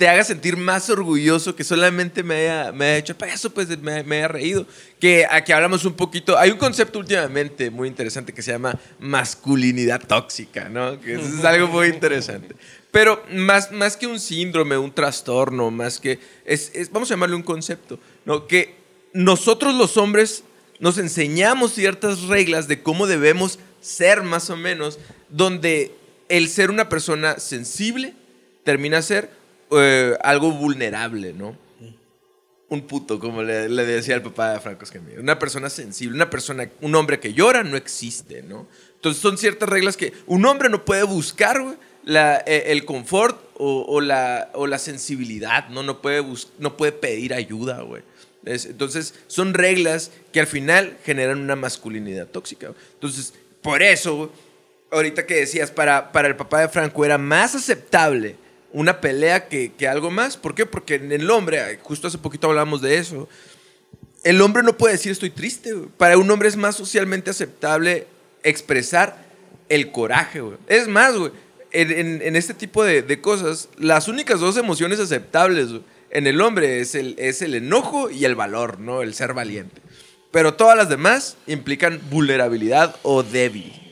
te haga sentir más orgulloso que solamente me haya, me haya hecho payaso, pues me, me haya reído. Que aquí hablamos un poquito. Hay un concepto últimamente muy interesante que se llama masculinidad tóxica, ¿no? Que eso es algo muy interesante. Pero más, más que un síndrome, un trastorno, más que. Es- vamos a llamarle un concepto, ¿no? Que nosotros los hombres nos enseñamos ciertas reglas de cómo debemos ser más o menos, donde el ser una persona sensible termina a ser eh, algo vulnerable, ¿no? Un puto, como le, le decía el papá de Franco Escamilla. Una persona sensible, una persona, un hombre que llora no existe, ¿no? Entonces son ciertas reglas que un hombre no puede buscar, la, eh, el confort o, o la, o la sensibilidad, ¿no? No puede, no puede pedir ayuda, güey. Es- Entonces, son reglas que al final generan una masculinidad tóxica. Entonces, por eso, ahorita que decías, para, para el papá de Franco era más aceptable una pelea que, que algo más. ¿Por qué? Porque en el hombre, justo hace poquito hablábamos de eso, el hombre no puede decir estoy triste. Para un hombre es más socialmente aceptable expresar el coraje. Es más, en, en- este tipo de, de cosas, las únicas dos emociones aceptables en el hombre es el, es el enojo y el valor, ¿no? El ser valiente. Pero todas las demás implican vulnerabilidad o débil.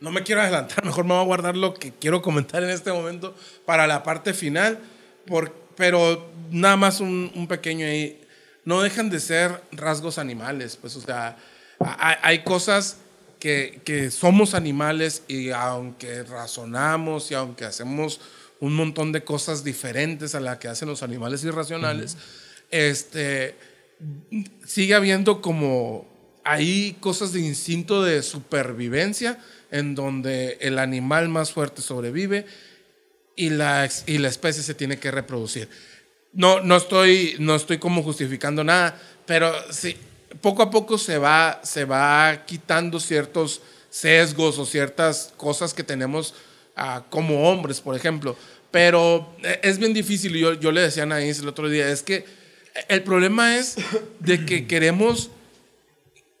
No me quiero adelantar, mejor me voy a guardar lo que quiero comentar en este momento para la parte final, por- pero nada más un, un pequeño ahí. No dejan de ser rasgos animales, pues, o sea, hay, hay cosas que, que somos animales y aunque razonamos y aunque hacemos un montón de cosas diferentes a las que hacen los animales irracionales, este, sigue habiendo como hay cosas de instinto de supervivencia en donde el animal más fuerte sobrevive y la, y la especie se tiene que reproducir. No, no, estoy, no estoy como justificando nada, pero sí, poco a poco se va, se va quitando ciertos sesgos o ciertas cosas que tenemos ah, como hombres, por ejemplo. Pero eh, es bien difícil, yo, yo le decía a Anaís el otro día, es que el problema es de que queremos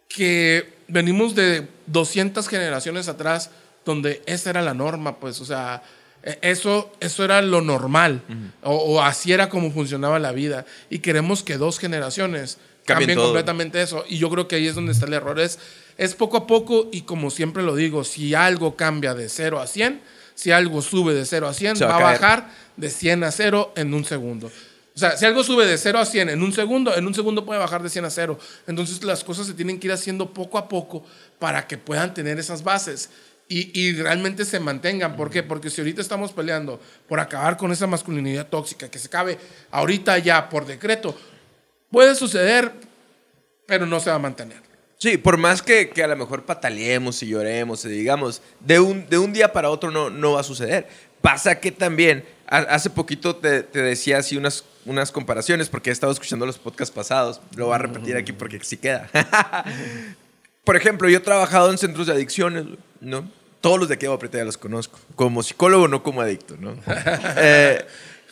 que venimos de 200 generaciones atrás donde esa era la norma, pues, o sea, e- eso, eso era lo normal, o, o así era como funcionaba la vida, y queremos que dos generaciones Cambien completamente eso, y yo creo que ahí es donde está el error, es, es poco a poco, y como siempre lo digo, si algo cambia de 0 a 100, si algo sube de 0 a 100, Se va va, a bajar de 100 a 0 en un segundo. O sea, si algo sube de 0 a 100 en un segundo, en un segundo puede bajar de 100 a 0. Entonces las cosas se tienen que ir haciendo poco a poco para que puedan tener esas bases y, y realmente se mantengan. ¿Por qué? Porque si ahorita estamos peleando por acabar con esa masculinidad tóxica que se cabe ahorita ya por decreto, puede suceder, pero no se va a mantener. Sí, por más que, que a lo mejor pataleemos y lloremos y digamos, de un, de un día para otro no, no va a suceder. Pasa que también, ha- hace poquito te, te decía así unas, unas comparaciones, porque he estado escuchando los podcasts pasados, lo voy a repetir aquí porque sí queda. por ejemplo, yo he trabajado en centros de adicciones, ¿no? Todos los de aquí de Aprieta ya los conozco, como psicólogo, no como adicto, ¿no? Eh,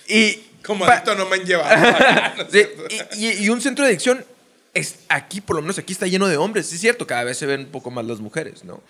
y Como adicto no me han llevado. Sí, y, y- y un centro de adicción es aquí, por lo menos aquí está lleno de hombres. Sí, es cierto, cada vez se ven un poco más las mujeres, ¿no?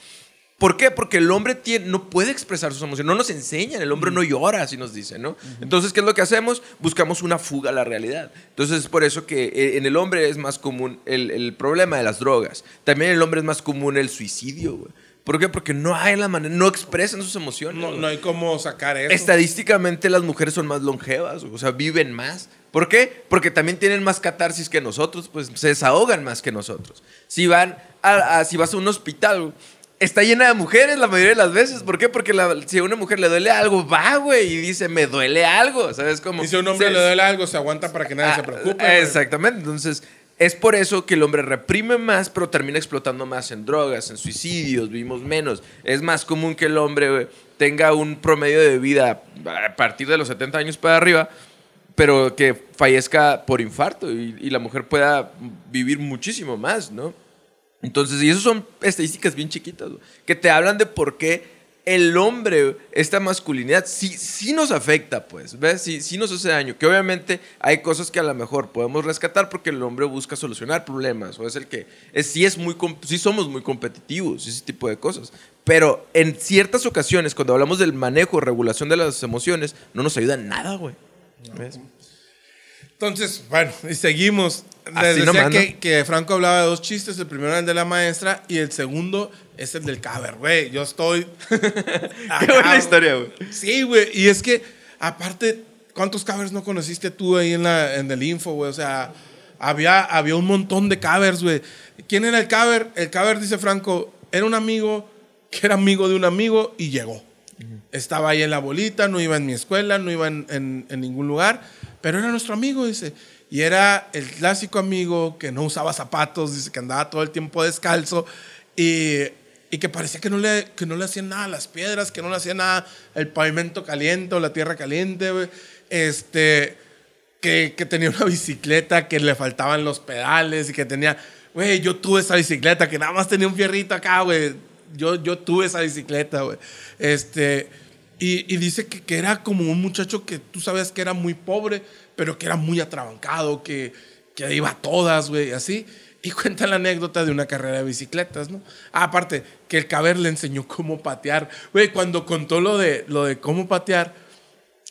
¿Por qué? Porque el hombre tiene, no puede expresar sus emociones, no nos enseñan, el hombre no llora, así nos dicen, ¿no? Entonces, ¿qué es lo que hacemos? Buscamos una fuga a la realidad. Entonces, es por eso que eh, en el hombre es más común el, el problema de las drogas. También en el hombre es más común el suicidio, güey. ¿Por qué? Porque no hay la manera, no expresan sus emociones. No, no hay cómo sacar eso. Estadísticamente las mujeres son más longevas, o sea, viven más. ¿Por qué? Porque también tienen más catarsis que nosotros, pues se desahogan más que nosotros. Si van a, a- si vas a un hospital, está llena de mujeres la mayoría de las veces. ¿Por qué? Porque la- si a una mujer le duele algo, va, güey, y dice, me duele algo, ¿sabes? Como, Y si a un hombre se- le duele algo, se aguanta para que nadie se Ah, preocupe. güey. Exactamente. Entonces, es por eso que el hombre reprime más, pero termina explotando más en drogas, en suicidios, vivimos menos. Es más común que el hombre güey, tenga un promedio de vida a partir de los 70 años para arriba, pero que fallezca por infarto y, y la mujer pueda vivir muchísimo más, ¿no? Entonces, y eso son estadísticas bien chiquitas, güey, que te hablan de por qué el hombre, esta masculinidad, sí, sí nos afecta, pues, ¿ves? Sí, sí nos hace daño. Que obviamente hay cosas que a lo mejor podemos rescatar porque el hombre busca solucionar problemas, o es el que, es, sí, es muy, sí somos muy competitivos, ese tipo de cosas. Pero en ciertas ocasiones, cuando hablamos del manejo, regulación de las emociones, no nos ayuda en nada, güey. ¿Ves? Entonces, bueno, y seguimos. Les Así decía nomás, ¿no? que, Franco hablaba de dos chistes. El primero era el de la maestra y el segundo es el del caber, güey. Yo estoy. Qué buena historia, güey. Sí, güey. Y es que, aparte, ¿cuántos covers no conociste tú ahí en, la, en el info, güey? O sea, había, había un montón de covers, güey. ¿Quién era el cover? El cover, dice Franco, era un amigo que era amigo de un amigo y llegó. Estaba ahí en la bolita, no iba en mi escuela, no iba en, en- ningún lugar, pero era nuestro amigo, dice. Y era el clásico amigo que no usaba zapatos, dice que andaba todo el tiempo descalzo y, y que parecía que no, le, que no le hacían nada las piedras, que no le hacían nada el pavimento caliente o la tierra caliente. Este, que, que tenía una bicicleta que le faltaban los pedales y que tenía, güey, yo tuve esa bicicleta que nada más tenía un fierrito acá, güey. Yo, yo tuve esa bicicleta, güey. Este, y, y dice que, que era como un muchacho que tú sabes que era muy pobre, pero que era muy atrabancado, que, que iba a todas, güey, así. Y cuenta la anécdota de una carrera de bicicletas, ¿no? Ah, aparte, que el caber le enseñó cómo patear. Güey, cuando contó lo de, lo de cómo patear,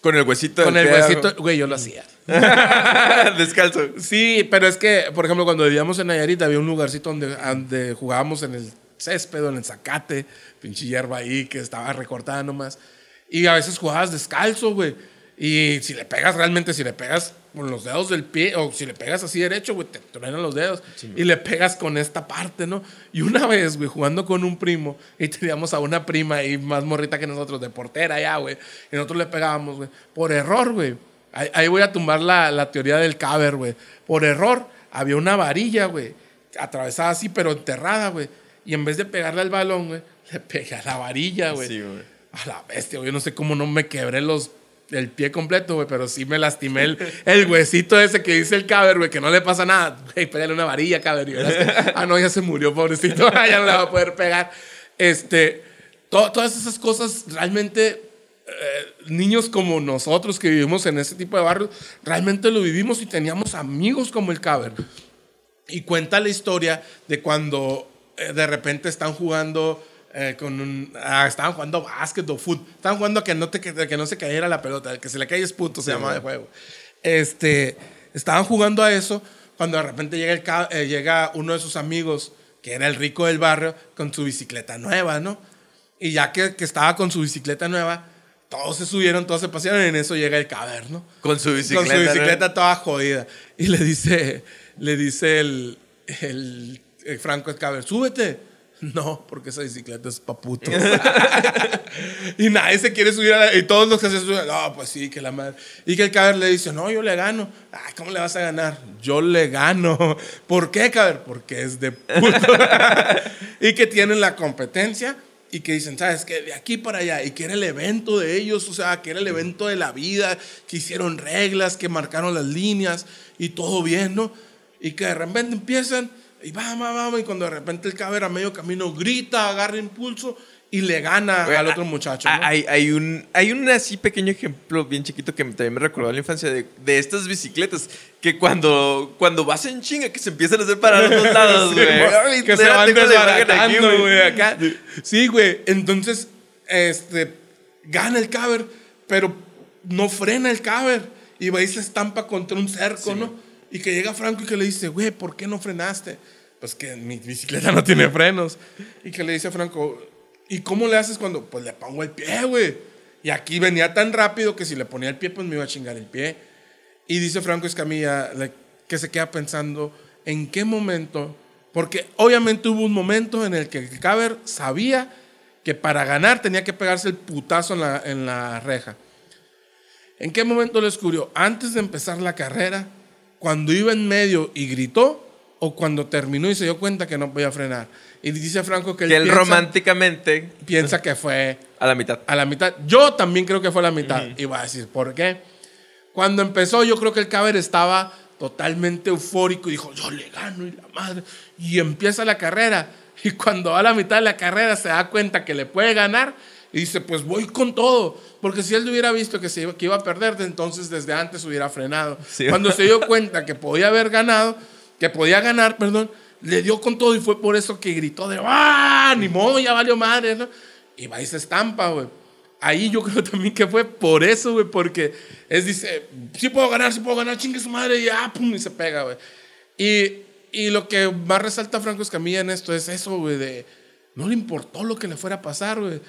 Con el huesito con el huesito, güey, yo lo hacía. Descalzo. Sí, pero es que, por ejemplo, cuando vivíamos en Nayarit había un lugarcito donde, donde jugábamos en el césped o en el zacate, pinche hierba ahí que estaba recortada nomás. Y a veces jugabas descalzo, güey. Y si le pegas realmente, si le pegas con los dedos del pie, o si le pegas así derecho, güey, te truenan los dedos. y le pegas con esta parte, ¿no? Y una vez, güey, jugando con un primo, y teníamos a una prima ahí más morrita que nosotros, de portera ya, güey. Y nosotros le pegábamos, güey. Por error, güey. Ahí, ahí voy a tumbar la, la teoría del caber, güey. Por error, había una varilla, güey, atravesada así, pero enterrada, güey. Y en vez de pegarle al balón, güey, le pegué a la varilla, güey. Sí, güey. A la bestia, güey. Yo no sé cómo no me quebré los, el pie completo, güey, pero sí me lastimé el, el huesito ese que dice el caber, güey, que no le pasa nada. Güey, pégale una varilla, caber. Y ah, no, ya se murió, pobrecito. ya no le va a poder pegar. Este, to- todas esas cosas realmente eh, niños como nosotros que vivimos en ese tipo de barrios, realmente lo vivimos y teníamos amigos como el Caber. Y cuenta la historia de cuando de repente están jugando eh, con un. ah, estaban jugando básquet o fútbol. Estaban jugando a que no, te, que, no se cayera la pelota, el que se le cae es punto, se llamaba de juego. Este, estaban jugando a eso cuando de repente llega, el, eh, llega uno de sus amigos, que era el rico del barrio, con su bicicleta nueva, ¿no? Y ya que, que estaba con su bicicleta nueva, todos se subieron, todos se pasearon y en eso llega el caber, ¿no? Con su bicicleta. Con su ¿no? bicicleta toda jodida. Y le dice, le dice el, el, el Franco Escaber, súbete. No, porque esa bicicleta es pa' putos. y nadie se quiere subir a la- Y todos los que se suben, no, pues sí, que la madre. Y que el Caber le dice, no, yo le gano. Ay, ¿cómo le vas a ganar? Yo le gano. ¿Por qué, Caber? Porque es de puto. y que tienen la competencia y que dicen, ¿sabes qué? De aquí para allá. Y que era el evento de ellos, o sea, que era el evento de la vida, que hicieron reglas, que marcaron las líneas y todo bien, ¿no? Y que de repente empiezan Y va, va, va, y cuando de repente el caber a medio camino grita, agarra impulso y le gana al otro muchacho. ¿no? Hay, hay un, hay un así pequeño ejemplo bien chiquito que también me recordó la infancia de, de estas bicicletas que cuando, cuando vas en chinga que se empiezan a hacer para los dos lados, Sí, güey. Ay, que se van desbaratando, güey, acá. Sí, güey. Entonces, este, gana el caber, pero no frena el caber. Y va y se estampa contra un cerco, ¿no? Y que llega Franco y que le dice, güey, ¿por qué no frenaste? Pues que mi bicicleta no tiene frenos. Y que le dice a Franco, ¿y cómo le haces cuando? Pues le pongo el pie, güey. Y aquí venía tan rápido que si le ponía el pie, pues me iba a chingar el pie. Y dice Franco Escamilla que se queda pensando en qué momento, porque obviamente hubo un momento en el que el Caber sabía que para ganar tenía que pegarse el putazo en la, en la reja. ¿En qué momento lo descubrió? ¿Antes de empezar la carrera? ¿Cuando iba en medio y gritó? ¿O cuando terminó y se dio cuenta que no podía frenar? Y dice Franco que él, Que él piensa, románticamente piensa que fue a la mitad. a la mitad. Yo también creo que fue a la mitad. Y voy a decir, ¿por qué? Cuando empezó, yo creo que el Caber estaba totalmente eufórico y dijo, yo le gano y la madre. Y empieza la carrera. Y cuando va a la mitad de la carrera se da cuenta que le puede ganar y dice, pues voy con todo. Porque si él hubiera visto que, se iba, que iba a perder, entonces desde antes hubiera frenado. Sí. Cuando se dio cuenta que podía haber ganado, que podía ganar, perdón, le dio con todo y fue por eso que gritó de, ¡ah! Ni modo, ya valió madre, ¿no? Y va y se estampa, güey. Ahí yo creo también que fue por eso, güey, porque es, dice, sí puedo ganar, sí puedo ganar, chingue su madre, y ya, pum, y se pega, güey. Y, y lo que más resalta Franco Escamilla en esto es eso, güey, de no le importó lo que le fuera a pasar, güey,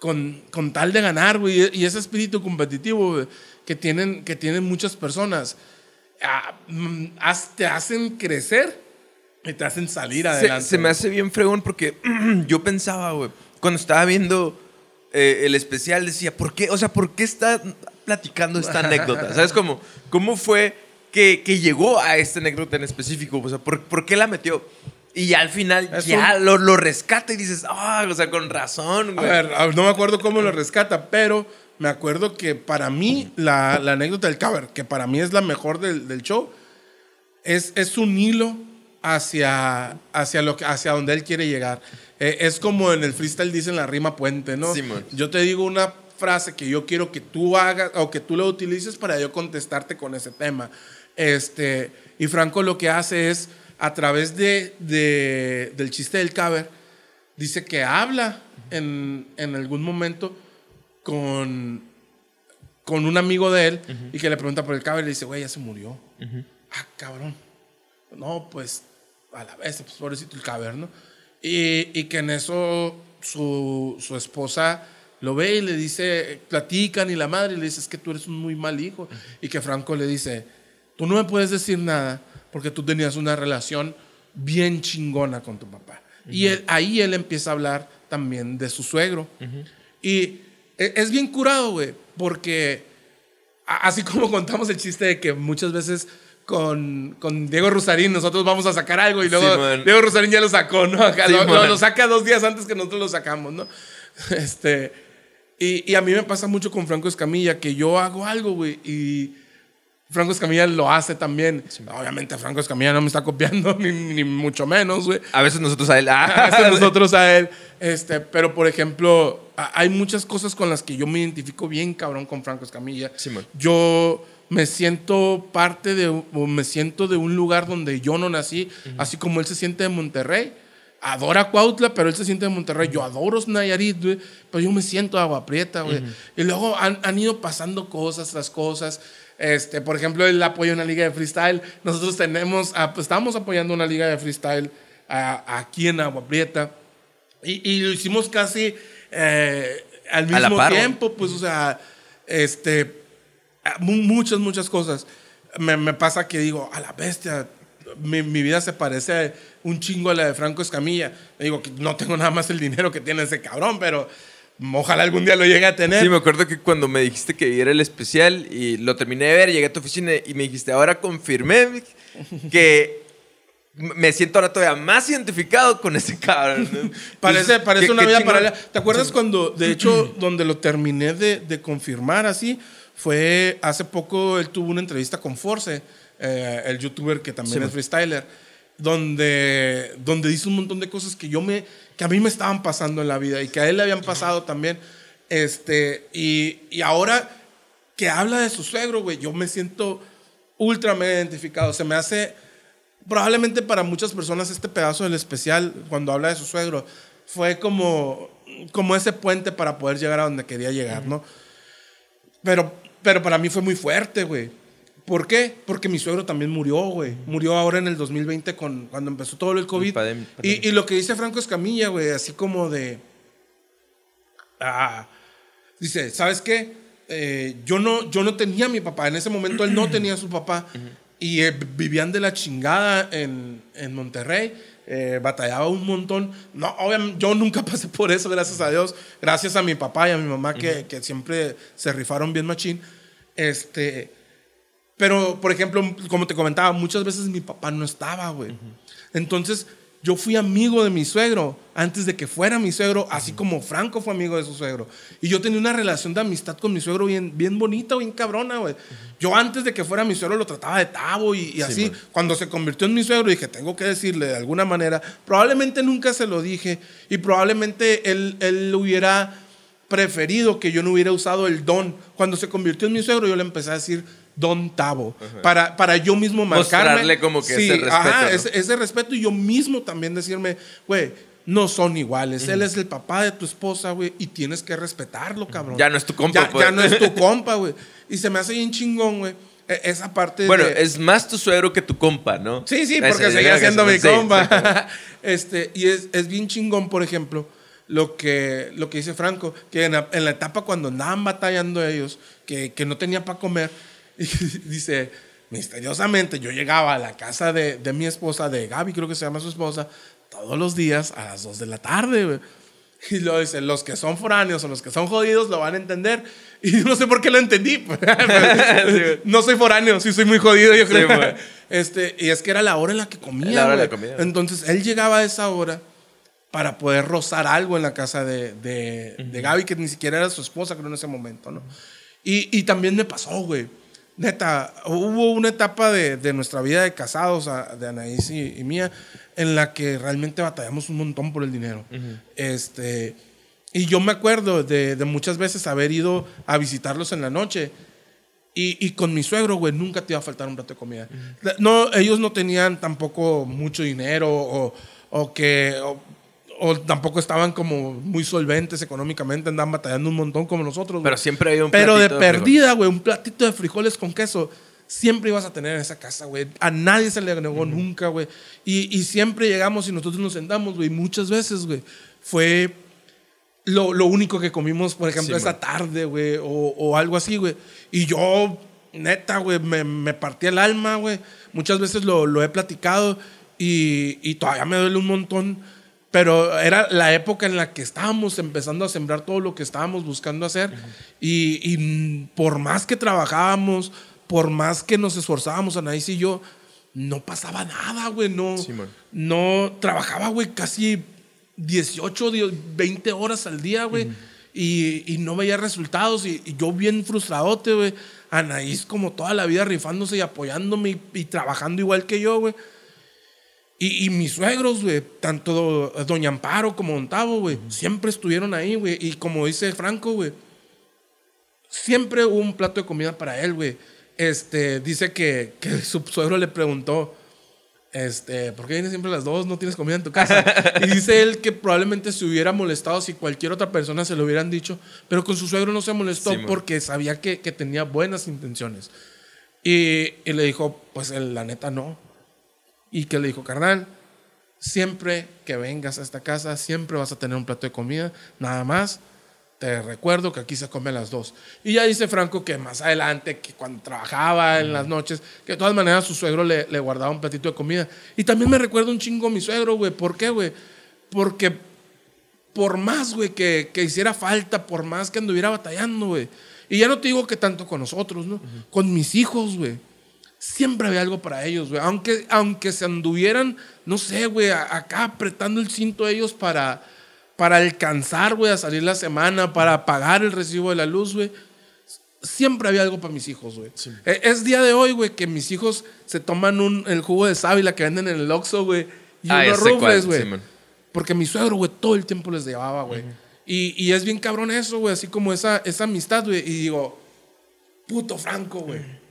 con, con tal de ganar, güey, y ese espíritu competitivo, que tienen, que tienen muchas personas, ah, te hacen crecer y te hacen salir Se, adelante. se me hace bien fregón porque yo pensaba, güey, cuando estaba viendo eh, el especial, decía, ¿por qué? O sea, ¿por qué está platicando esta anécdota? ¿Sabes cómo? ¿Cómo fue que, que llegó a esta anécdota en específico? O sea, ¿por, por qué la metió? Y al final Es ya lo, lo rescata y dices, ah, o sea, con razón, A güey. ver, a- no me acuerdo cómo lo rescata, pero me acuerdo que para mí la, la anécdota del cover, que para mí es la mejor del, del show, es, es un hilo hacia, hacia, lo que, hacia donde él quiere llegar. Eh, es como en el freestyle dicen la rima puente, ¿no? Simón. Yo te digo una frase que yo quiero que tú hagas o que tú lo utilices para yo contestarte con ese tema. Este, y Franco lo que hace es, a través de, de- del chiste del cover, dice que habla en, en algún momento con, con un amigo de él y que le pregunta por el caber y le dice, güey, ya se murió. Ah, cabrón. No, pues a la vez, pues pobrecito el caber, ¿no? Y, y que en eso su, su esposa lo ve y le dice, platican y la madre le dice, es que tú eres un muy mal hijo. Y que Franco le dice, tú no me puedes decir nada porque tú tenías una relación bien chingona con tu papá. Y él- ahí él empieza a hablar también de su suegro. Y es bien curado, güey, porque a- así como contamos el chiste de que muchas veces con, con Diego Rosarín nosotros vamos a sacar algo y luego. Diego Rosarín ya lo sacó, ¿no? Acá lo, Simón. lo- lo saca dos días antes que nosotros lo sacamos, ¿no? Este, y, y a mí me pasa mucho con Franco Escamilla que yo hago algo, güey, y Franco Escamilla lo hace también. Obviamente Franco Escamilla no me está copiando, ni, ni mucho menos, güey. A veces nosotros a él. ah, Hasta nosotros a él. Este, pero, por ejemplo, a- hay muchas cosas con las que yo me identifico bien, cabrón, con Franco Escamilla. Simón. Yo me siento parte de, o me siento de un lugar donde yo no nací, así como él se siente de Monterrey. Adora Cuautla, pero él se siente de Monterrey. Yo adoro Nayarit, güey, pero yo me siento de Agua Prieta, güey. Y luego han, han ido pasando cosas tras cosas. Este, por ejemplo, el apoyo a una liga de freestyle. Nosotros tenemos, pues, estamos apoyando una liga de freestyle aquí en Agua Prieta. Y, y lo hicimos casi eh, al mismo tiempo, pues, o sea, este, mu- muchas, muchas cosas. Me, me pasa que digo, a la bestia, mi, mi vida se parece un chingo a la de Franco Escamilla. Me digo que no tengo nada más el dinero que tiene ese cabrón, pero ojalá algún día lo llegue a tener. Sí, me acuerdo que cuando me dijiste que era el especial y lo terminé de ver, llegué a tu oficina y me dijiste, ahora confirmé que me siento ahora todavía más identificado con ese cabrón. ¿no? Parece, parece qué- una qué vida paralela. ¿Te acuerdas cuando, de hecho, donde lo terminé de, de confirmar así? Fue hace poco, él tuvo una entrevista con Force, eh, el youtuber que también Sí, es freestyler. donde, donde dice un montón de cosas que yo me, que a mí me estaban pasando en la vida y que a él le habían pasado también. Este, y, y ahora que habla de su suegro, güey, yo me siento ultra mega identificado. Se me hace, probablemente para muchas personas este pedazo del especial, cuando habla de su suegro, fue como, como ese puente para poder llegar a donde quería llegar, ¿no? Pero, pero para mí fue muy fuerte, güey. ¿Por qué? Porque mi suegro también murió, güey. Murió ahora en el 2020 con, cuando empezó todo el COVID. Y, y lo que dice Franco Escamilla, güey, así como de... Ah, dice, ¿sabes qué? Eh, yo, no, yo no tenía a mi papá. En ese momento él no tenía a su papá. Y eh, vivían de la chingada en, en Monterrey. eh, batallaba un montón. No, obviamente, yo nunca pasé por eso, gracias a Dios. Gracias a mi papá y a mi mamá que, que siempre se rifaron bien machín. Este... Pero, por ejemplo, como te comentaba, muchas veces mi papá no estaba, güey. Entonces, yo fui amigo de mi suegro antes de que fuera mi suegro, así como Franco fue amigo de su suegro. Y yo tenía una relación de amistad con mi suegro bien, bien bonita, bien cabrona, güey. Yo antes de que fuera mi suegro lo trataba de tabo y, y así. Cuando se convirtió en mi suegro, dije, tengo que decirle de alguna manera. Probablemente nunca se lo dije y probablemente él, él hubiera preferido que yo no hubiera usado el don. Cuando se convirtió en mi suegro, yo le empecé a decir don Tavo. Para, para yo mismo marcarme. Mostrarle como que ese respeto, Ajá, ¿no? ese, ese respeto y yo mismo también decirme, güey, no son iguales. Él es el papá de tu esposa, güey, y tienes que respetarlo, cabrón. Ya no es tu compa, Ya, pues. ya no es tu compa, güey. Y se me hace bien chingón, güey. e- Esa parte Bueno, de... es más tu suegro que tu compa, ¿no? Sí, sí, porque seguía siendo sí, mi sí, compa. exactamente. este, y es, es bien chingón, por ejemplo, lo que, lo que dice Franco, que en la, en la etapa cuando andaban batallando ellos, que, que no tenía para comer, y dice, misteriosamente yo llegaba a la casa de, de mi esposa, de Gaby, creo que se llama su esposa, todos los días a las 2 de la tarde. Y luego dice, los que son foráneos o los que son jodidos lo van a entender. Y yo no sé por qué lo entendí. no soy foráneo, sí soy muy jodido, yo Sí, creo. güey. este, y es que era la hora en la que comía. La hora de la comida. Entonces él llegaba a esa hora para poder rozar algo en la casa de, de, de Gaby, que ni siquiera era su esposa, creo, en ese momento, ¿no? Y, y también me pasó, güey. Neta, hubo una etapa de, de nuestra vida de casados, de Anaís y, y mía, en la que realmente batallamos un montón por el dinero. este, y yo me acuerdo de, de muchas veces haber ido a visitarlos en la noche. Y, y con mi suegro, güey, nunca te iba a faltar un plato de comida. No, ellos no tenían tampoco mucho dinero o, o que... O, o tampoco estaban como muy solventes económicamente, andaban batallando un montón como nosotros. Pero siempre había un Pero de frijoles. perdida, güey, un platito de frijoles con queso. Siempre ibas a tener en esa casa, güey. A nadie se le negó nunca, güey. Y, y siempre llegamos y nosotros nos sentamos, güey. Muchas veces, güey. Fue lo, lo único que comimos, por ejemplo, Sí, esa man. tarde, güey. O, o algo así, güey. Y yo, neta, güey, me, me partí el alma, güey. Muchas veces lo, lo he platicado y, y todavía me duele un montón. Pero era la época en la que estábamos empezando a sembrar todo lo que estábamos buscando hacer. y, y, mm, por más que trabajábamos, por más que nos esforzábamos, Anaís y yo, no pasaba nada, güey. No, Sí, no trabajaba, güey, casi 18, 10, 20 horas al día, güey. y, y no veía resultados. Y, y yo bien frustradote, güey. Anaís como toda la vida rifándose y apoyándome y, y trabajando igual que yo, güey. Y, y mis suegros, güey, tanto Doña Amparo como Don Tavo, güey, siempre estuvieron ahí, güey. Y como dice Franco, güey, siempre hubo un plato de comida para él, güey. Este, dice que, que su suegro le preguntó, este, ¿por qué vienes siempre a las dos? No tienes comida en tu casa. y dice él que probablemente se hubiera molestado si cualquier otra persona se lo hubieran dicho, pero con su suegro no se molestó Sí, porque sabía que, que tenía buenas intenciones. Y, y le dijo, pues el- la neta no. Y que le dijo, carnal, siempre que vengas a esta casa, siempre vas a tener un plato de comida, nada más. Te recuerdo que aquí se come a las dos. Y ya dice Franco que más adelante, que cuando trabajaba en las noches, que de todas maneras su suegro le, le guardaba un platito de comida. Y también me recuerda un chingo a mi suegro, güey. ¿Por qué, güey? Porque por más, güey, que, que hiciera falta, por más que anduviera batallando, güey. Y ya no te digo que tanto con nosotros, ¿no? Con mis hijos, güey. Siempre había algo para ellos, güey. Aunque, aunque se anduvieran, no sé, güey, acá apretando el cinto ellos para, para alcanzar, güey, a salir la semana, para pagar el recibo de la luz, güey. siempre había algo para mis hijos, güey. Eh, Es día de hoy, güey, que mis hijos se toman un, el jugo de sábila que venden en el Oxxo, güey. Y Ah, unos rufles, güey. Simón. Porque mi suegro, güey, todo el tiempo les llevaba, güey. y, y es bien cabrón eso, güey. Así como esa, esa amistad, güey. Y digo, puto Franco, güey.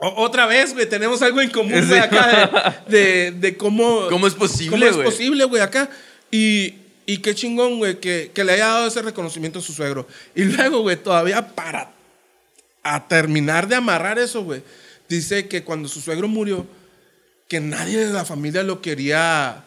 Otra vez, güey, tenemos algo en común, güey, acá de, de, de cómo... ¿Cómo es posible, ¿Cómo es güey? posible, güey, acá? Y, y qué chingón, güey, que, que le haya dado ese reconocimiento a su suegro. Y luego, güey, todavía para a terminar de amarrar eso, güey, dice que cuando su suegro murió, que nadie de la familia lo quería,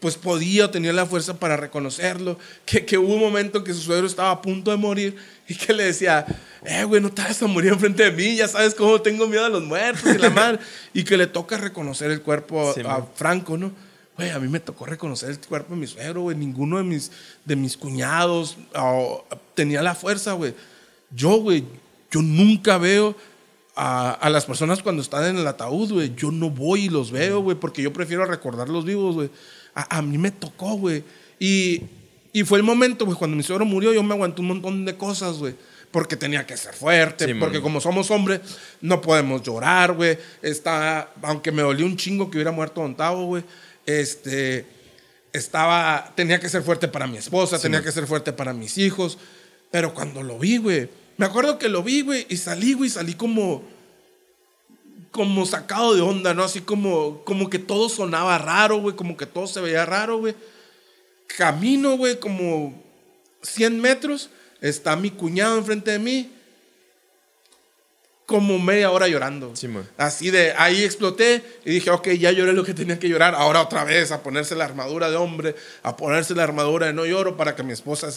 pues podía o tenía la fuerza para reconocerlo, que, que hubo un momento en que su suegro estaba a punto de morir y que le decía, eh, güey, no te vas a morir enfrente de mí, ya sabes cómo tengo miedo a los muertos y la madre, y que le toca reconocer el cuerpo a- Sí, a. Franco, ¿no? Güey, a mí me tocó reconocer el cuerpo de mi suegro, güey, ninguno de mis, de mis cuñados o, tenía la fuerza, güey. Yo, güey, yo nunca veo a, a las personas cuando están en el ataúd, güey. Yo no voy y los veo, güey, porque yo prefiero recordarlos vivos, güey. A, a mí me tocó, güey. Y, y fue el momento, güey, cuando mi suegro murió, yo me aguanté un montón de cosas, güey. Porque tenía que ser fuerte, Sí, porque man. como somos hombres, no podemos llorar, güey. Está, aunque me dolió un chingo que hubiera muerto Don Tavo, güey. Este, estaba, tenía que ser fuerte para mi esposa, tenía que ser fuerte para mis hijos. Pero cuando lo vi, güey, me acuerdo que lo vi, güey, y salí, güey, salí como, como sacado de onda, ¿no? Así como, como que todo sonaba raro, güey, como que todo se veía raro, güey. Camino, güey, como 100 metros, está mi cuñado enfrente de mí, como media hora llorando. Así de, ahí exploté y dije, ok, ya lloré lo que tenía que llorar, ahora otra vez a ponerse la armadura de hombre, a ponerse la armadura de no lloro para que mi esposa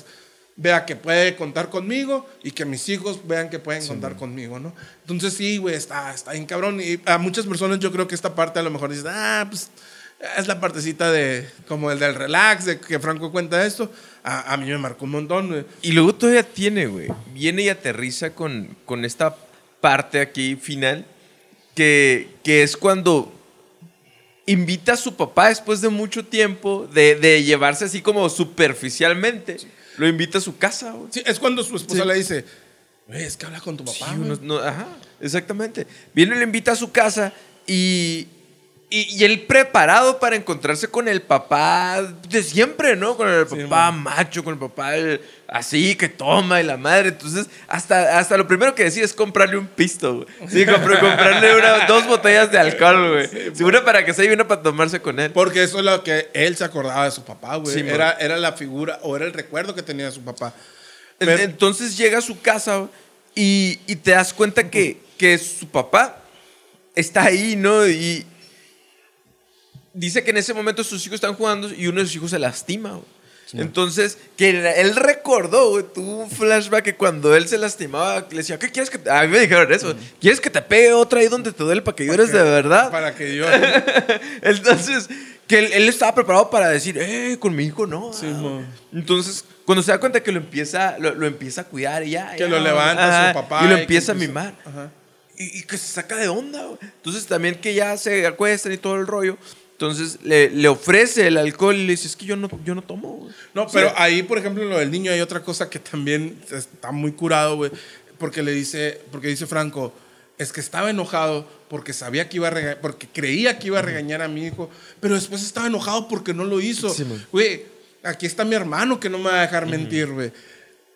vea que puede contar conmigo y que mis hijos vean que pueden contar conmigo, ¿no? Entonces sí, güey, está, está bien cabrón. Y a muchas personas yo creo que esta parte a lo mejor dicen, ah, pues es la partecita de, como el del relax, de que Franco cuenta esto. A, a mí me marcó un montón, güey. Y luego todavía tiene, güey. Viene y aterriza con, con esta parte aquí final, que, que es cuando invita a su papá después de mucho tiempo de, de llevarse así como superficialmente. Lo invita a su casa, güey. Sí, es cuando su esposa Sí. le dice, es que habla con tu papá, güey". unos- no, ajá, exactamente. Viene y le invita a su casa y, y, y él preparado para encontrarse con el papá de siempre, ¿no? Con el Sí, papá macho, con el papá el- así que toma y la madre. Entonces, hasta, hasta lo primero que decide es comprarle un pisto, güey. Sí, compr- comprarle una- dos botellas de alcohol, güey. Sí, una para que se y una para tomarse con él. Porque eso es lo que él se acordaba de su papá, güey. Man. era, era la figura o era el recuerdo que tenía de su papá. Pero- Entonces llega a su casa y, y te das cuenta que, que su papá está ahí, ¿no? Y dice que en ese momento sus hijos están jugando y uno de sus hijos se lastima. güey. Entonces, que él recordó, güey, tuvo un flashback que cuando él se lastimaba, le decía, ¿qué quieres que te... A mí me dijeron eso, ¿quieres que te pegue otra ahí donde te duele para que llores de verdad? Para que yo. Entonces, que él, él estaba preparado para decir, eh, con mi hijo no. Sí, ah". Entonces, cuando se da cuenta que lo empieza, lo, lo empieza a cuidar y ya. Que ya, lo levanta ajá, su papá. Y lo empieza a mimar. Ajá. Y, y que se saca de onda. güey. Entonces, también que ya se acuestan y todo el rollo. Entonces, le, le ofrece el alcohol y le dice, es que yo no, yo no tomo. güey". No, pero sea, ahí, por ejemplo, en lo del niño hay otra cosa que también está muy curado, güey. Porque le dice, porque dice Franco, es que estaba enojado porque sabía que iba a regañar, porque creía que iba a regañar a mi hijo, pero después estaba enojado porque no lo hizo. Sí. Güey, aquí está mi hermano que no me va a dejar mentir, güey.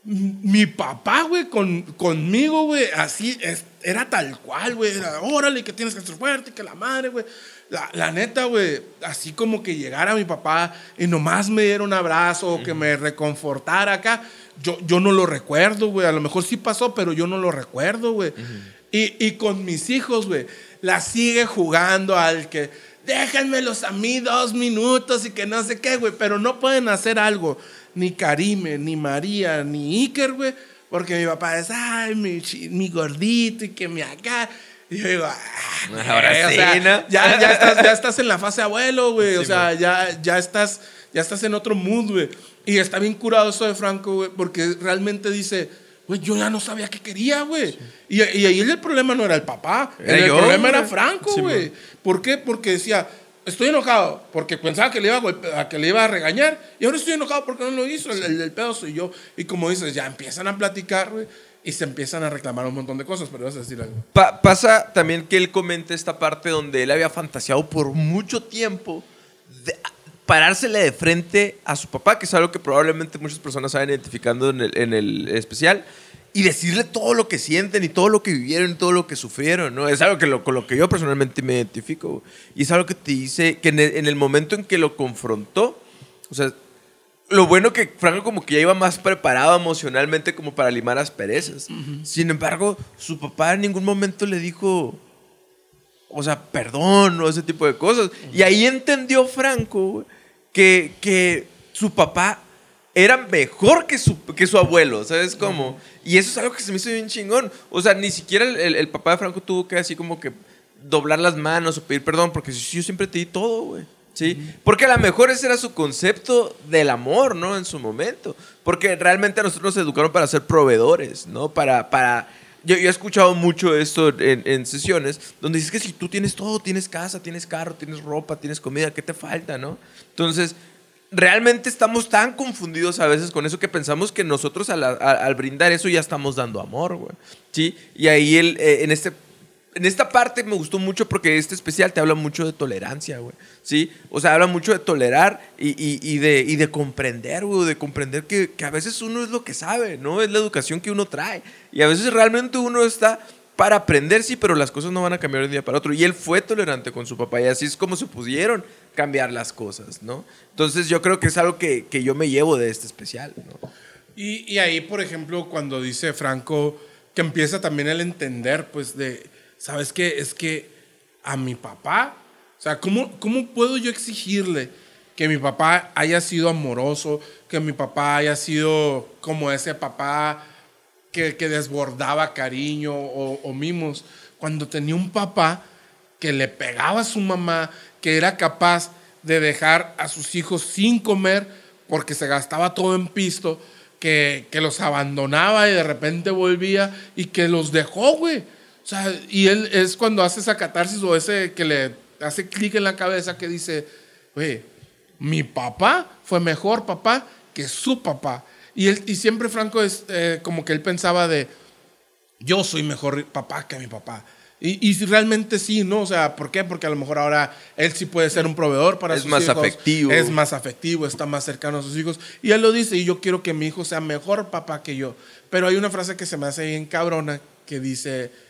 Mi papá, güey, con, conmigo, güey, así, es- era tal cual, güey. Era, órale, que tienes que ser fuerte, que la madre, güey. La, la neta, güey, así como que llegara mi papá y nomás me diera un abrazo o que me reconfortara acá, yo, yo no lo recuerdo, güey. A lo mejor sí pasó, pero yo no lo recuerdo, güey. y, y con mis hijos, güey, la sigue jugando al que déjenmelos a mí dos minutos y que no sé qué, güey, pero no pueden hacer algo. Ni Karime, ni María, ni Iker, güey, porque mi papá es, ay, mi, mi gordito y que me acá. Y yo digo, ah, Ahora güey, o sí, sea, ¿no? ya, ya, estás, ya estás en la fase abuelo, güey. o Sí, sea, ya, ya, estás, ya estás en otro mood, güey. Y está bien curado eso de Franco, güey, porque realmente dice, güey, yo ya no sabía qué quería, güey. Y, y ahí el problema no era el papá, Era el yo, problema era. Franco, Sí, güey. ¿Por qué? Porque decía, estoy enojado porque pensaba que le iba a que le iba a regañar y ahora estoy enojado porque no lo hizo. El, el- el pedo soy yo. Y como dices, ya empiezan a platicar, güey. Y se empiezan a reclamar un montón de cosas, pero vas a decir algo. Pa- pasa también que él comenta esta parte donde él había fantaseado por mucho tiempo de parársele de frente a su papá, que es algo que probablemente muchas personas saben identificando en el, en el especial, y decirle todo lo que sienten y todo lo que vivieron y todo lo que sufrieron, ¿no? Es algo que lo, con lo que yo personalmente me identifico. Y es algo que te dice que en el, en el momento en que lo confrontó, o sea, lo bueno que Franco como que ya iba más preparado emocionalmente como para limar asperezas. Sin embargo, su papá en ningún momento le dijo, o sea, perdón o ese tipo de cosas. Y ahí entendió Franco que, que su papá era mejor que su, que su abuelo, ¿sabes cómo? Y eso es algo que se me hizo bien chingón. O sea, ni siquiera el, el- el papá de Franco tuvo que así como que doblar las manos o pedir perdón, porque yo siempre te di todo, güey. ¿Sí? Porque a lo mejor ese era su concepto del amor, ¿no? En su momento. Porque realmente a nosotros nos educaron para ser proveedores, ¿no? Para, para... Yo, yo he escuchado mucho esto en, en sesiones, donde dices que si tú tienes todo, tienes casa, tienes carro, tienes ropa, tienes comida, ¿qué te falta, no? Entonces, realmente estamos tan confundidos a veces con eso que pensamos que nosotros al, al- al brindar eso ya estamos dando amor, güey. ¿Sí? Y ahí él, eh, en este... En esta parte me gustó mucho porque este especial te habla mucho de tolerancia, güey. ¿Sí? O sea, habla mucho de tolerar y, y- y de, y de comprender, güey. De comprender que, que a veces uno es lo que sabe, ¿no? Es la educación que uno trae. Y a veces realmente uno está para aprender, sí, pero las cosas no van a cambiar de un día para otro. Y él fue tolerante con su papá y así es como se pudieron cambiar las cosas, ¿no? Entonces yo creo que es algo que, que yo me llevo de este especial, ¿no? Y, y ahí, por ejemplo, cuando dice Franco que empieza también el entender, pues, de, ¿sabes qué? Es que a mi papá, o sea, ¿cómo, cómo puedo yo exigirle que mi papá haya sido amoroso, que mi papá haya sido como ese papá que, que desbordaba cariño o, o mimos, cuando tenía un papá que le pegaba a su mamá, que era capaz de dejar a sus hijos sin comer porque se gastaba todo en pisto, que, que los abandonaba y de repente volvía y que los dejó, güey. O sea, y él es cuando hace esa catarsis o ese que le hace clic en la cabeza que dice, güey, mi papá fue mejor papá que su papá. Y, él, y siempre Franco es eh, como que él pensaba de, yo soy mejor papá que mi papá. Y, y realmente sí, ¿no? O sea, ¿por qué? Porque a lo mejor ahora él sí puede ser un proveedor para Es sus más hijos. afectivo. Es más afectivo, está más cercano a sus hijos. Y él lo dice, y yo quiero que mi hijo sea mejor papá que yo. Pero hay una frase que se me hace bien cabrona que dice,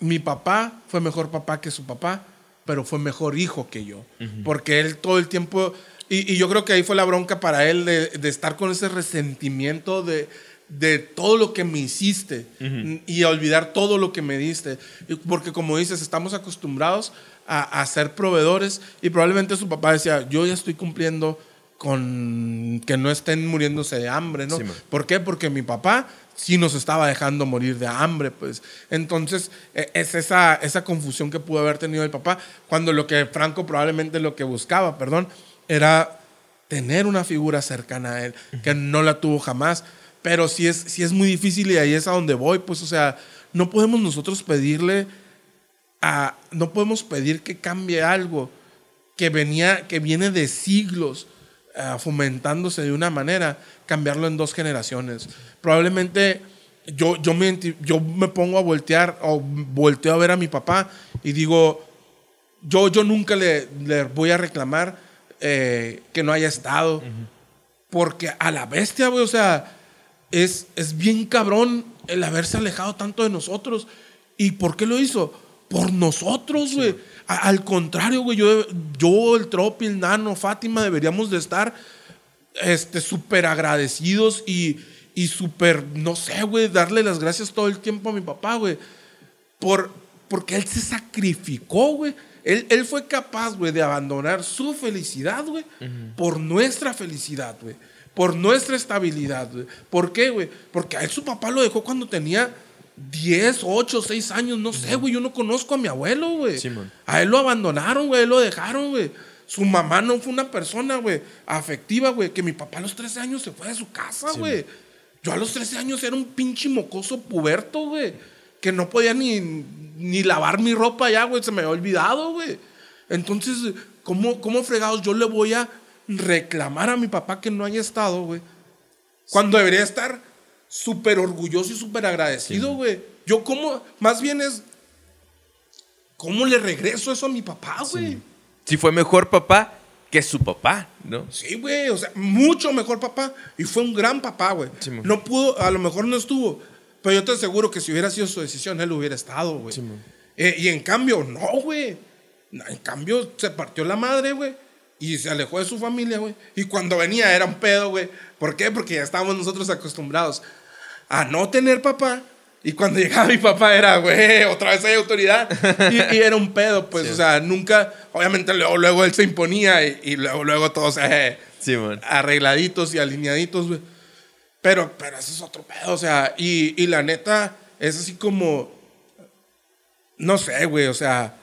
mi papá fue mejor papá que su papá, pero fue mejor hijo que yo. Porque él todo el tiempo... Y, y yo creo que ahí fue la bronca para él de, de estar con ese resentimiento de, de todo lo que me hiciste y olvidar todo lo que me diste. Porque como dices, estamos acostumbrados a, a ser proveedores y probablemente su papá decía, yo ya estoy cumpliendo con que no estén muriéndose de hambre, ¿no? Sí. ¿Por qué? Porque mi papá sí nos estaba dejando morir de hambre, pues. Entonces, e- es esa, esa confusión que pudo haber tenido el papá, cuando lo que Franco probablemente lo que buscaba, perdón, era tener una figura cercana a él, que no la tuvo jamás. Pero sí es, sí es muy difícil y ahí es a donde voy, pues, o sea, no podemos nosotros pedirle a, no podemos pedir que cambie algo que venía, que viene de siglos ah, fomentándose de una manera, cambiarlo en dos generaciones. Probablemente yo, yo, me, yo me pongo a voltear o volteo a ver a mi papá y digo, yo, yo nunca le, le voy a reclamar eh, que no haya estado, porque a la bestia, güey, o sea, es, es bien cabrón el haberse alejado tanto de nosotros. ¿Y por qué lo hizo? Por nosotros, güey. Al contrario, güey, yo, yo, el Tropi, el Nano, Fátima, deberíamos de estar este, súper agradecidos y, y súper, no sé, güey, darle las gracias todo el tiempo a mi papá, güey. Por, porque él se sacrificó, güey. Él, él fue capaz, güey, de abandonar su felicidad, güey, por nuestra felicidad, güey. Por nuestra estabilidad, güey. ¿Por qué, güey? Porque a él su papá lo dejó cuando tenía 10, 8, 6 años, no sé, güey. Yo no conozco a mi abuelo, güey. Simón. a él lo abandonaron, güey, lo dejaron, güey. Su mamá no fue una persona, güey, afectiva, güey, que mi papá a los 13 años se fue de su casa, güey. Yo a los 13 años era un pinche mocoso puberto, güey, que no podía ni, ni lavar mi ropa ya, güey, se me había olvidado, güey. Entonces, ¿cómo, ¿cómo fregados yo le voy a reclamar a mi papá que no haya estado, güey? Cuando debería estar súper orgulloso y súper agradecido, güey. Yo como, más bien es, ¿cómo le regreso eso a mi papá, güey? Si fue mejor papá que su papá, ¿no? Sí, güey, o sea, mucho mejor papá. Y fue un gran papá, güey. Sí, no pudo, a lo mejor no estuvo, pero yo te aseguro que si hubiera sido su decisión, él hubiera estado, güey. Sí. Eh, y en cambio, no, güey. En cambio, se partió la madre, güey. Y se alejó de su familia, güey. Y cuando venía era un pedo, güey. ¿Por qué? Porque ya estábamos nosotros acostumbrados a no tener papá. Y cuando llegaba mi papá era, güey, otra vez hay autoridad. Y, y era un pedo, pues, Sí. o sea, nunca, obviamente luego, luego él se imponía y, y luego, luego todos eh, arregladitos y alineaditos, güey. Pero, pero eso es otro pedo, o sea, y, y la neta es así como, no sé, güey, o sea,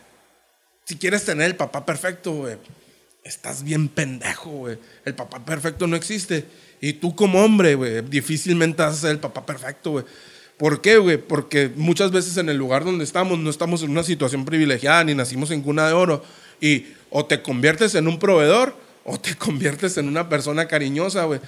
si quieres tener el papá perfecto, güey, estás bien pendejo, güey. El papá perfecto no existe. Y tú como hombre, güey, difícilmente vas a ser el papá perfecto, güey. ¿Por qué, güey? Porque muchas veces en el lugar donde estamos no estamos en una situación privilegiada ni nacimos en cuna de oro. Y o te conviertes en un proveedor o te conviertes en una persona cariñosa, güey.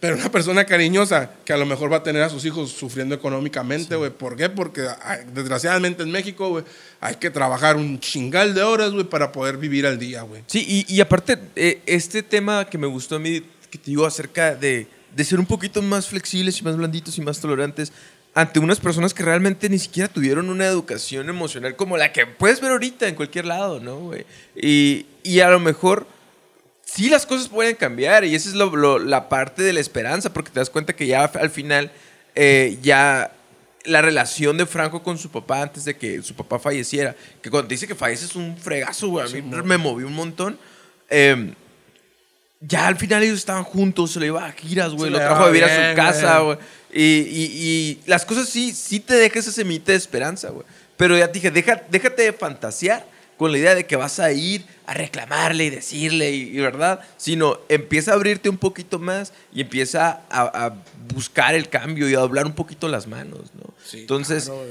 Pero una persona cariñosa que a lo mejor va a tener a sus hijos sufriendo económicamente, güey. ¿Por qué? Porque desgraciadamente en México, güey, hay que trabajar un chingal de horas, güey, para poder vivir al día, güey. Sí, y, y aparte, eh, este tema que me gustó a mí, que te digo acerca de, de ser un poquito más flexibles y más blanditos y más tolerantes ante unas personas que realmente ni siquiera tuvieron una educación emocional como la que puedes ver ahorita en cualquier lado, ¿no, güey? Y, y a lo mejor sí las cosas pueden cambiar y esa es lo- lo- la parte de la esperanza, porque te das cuenta que ya al final eh, ya la relación de Franco con su papá antes de que su papá falleciera, que cuando te dice que fallece es un fregazo, güey, a mí me movió un montón. Eh, ya al final ellos estaban juntos, se lo iba a giras, güey, lo trajo a vivir a su casa, güey. Y, y- y las cosas sí, sí te deja esa semita de esperanza, güey. Pero ya te dije, deja, déjate de fantasear con la idea de que vas a ir a reclamarle y decirle, y, y verdad, sino empieza a abrirte un poquito más y empieza a, a buscar el cambio y a doblar un poquito las manos, ¿no? Entonces, claro.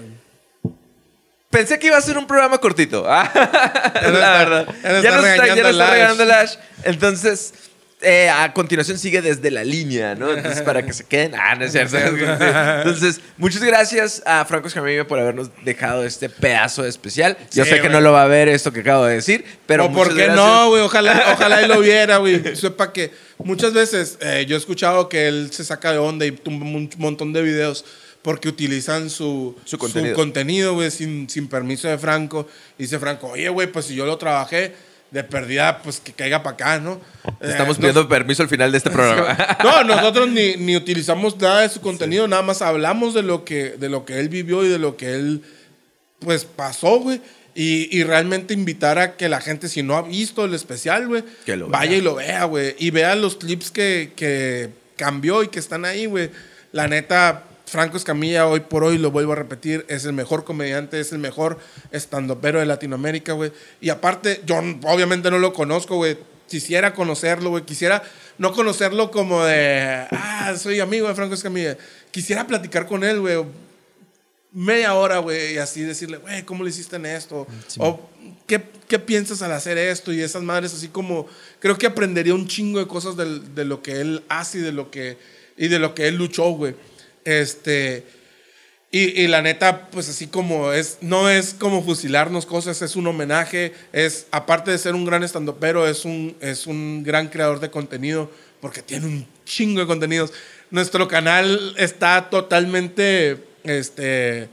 Pensé que iba a ser un programa cortito. la está- verdad. ya nos está ya nos está Lash. Entonces, eh, a continuación sigue desde la línea, ¿no? Entonces, para que se queden. Ah, no es cierto. Entonces, muchas gracias a Franco Escamilla por habernos dejado este pedazo especial. Yo Sí, sé que güey. no lo va a ver esto que acabo de decir, pero. o por qué gracias. no, güey, ojalá, ojalá él lo viera, güey. Sepa que muchas veces eh, yo he escuchado que él se saca de onda y tumba un montón de videos porque utilizan su, Su contenido. contenido, güey, sin, sin permiso de Franco. Y dice Franco, oye, güey, pues si yo lo trabajé de perdida, pues que caiga para acá, ¿no? Estamos Eh, pidiendo permiso al final de este programa. No, nosotros ni, ni utilizamos nada de su contenido, nada más hablamos de lo que, de lo que él vivió y de lo que él pues pasó, güey. Y, y realmente invitar a que la gente, si no ha visto el especial, güey, vaya y lo vea, güey. Y vea los clips que, que cambió y que están ahí, güey. La neta, Franco Escamilla, hoy por hoy, lo vuelvo a repetir, es el mejor comediante, es el mejor estandopero de Latinoamérica, güey. Y aparte, yo obviamente no lo conozco, güey. Quisiera conocerlo, güey. Quisiera no conocerlo como de, ah, soy amigo de Franco Escamilla. Quisiera platicar con él, güey media hora, güey, y así decirle, güey, ¿cómo le hiciste en esto? o, ¿qué, ¿qué piensas al hacer esto? Y esas madres, así como, creo que aprendería un chingo de cosas del- de lo que él hace y de lo que, y de lo que él luchó, güey. Este, y, y la neta, pues así como es, no es como fusilarnos cosas, es un homenaje, es, aparte de ser un gran estandopero, es un, es un gran creador de contenido, porque tiene un chingo de contenidos. Nuestro canal está totalmente, este,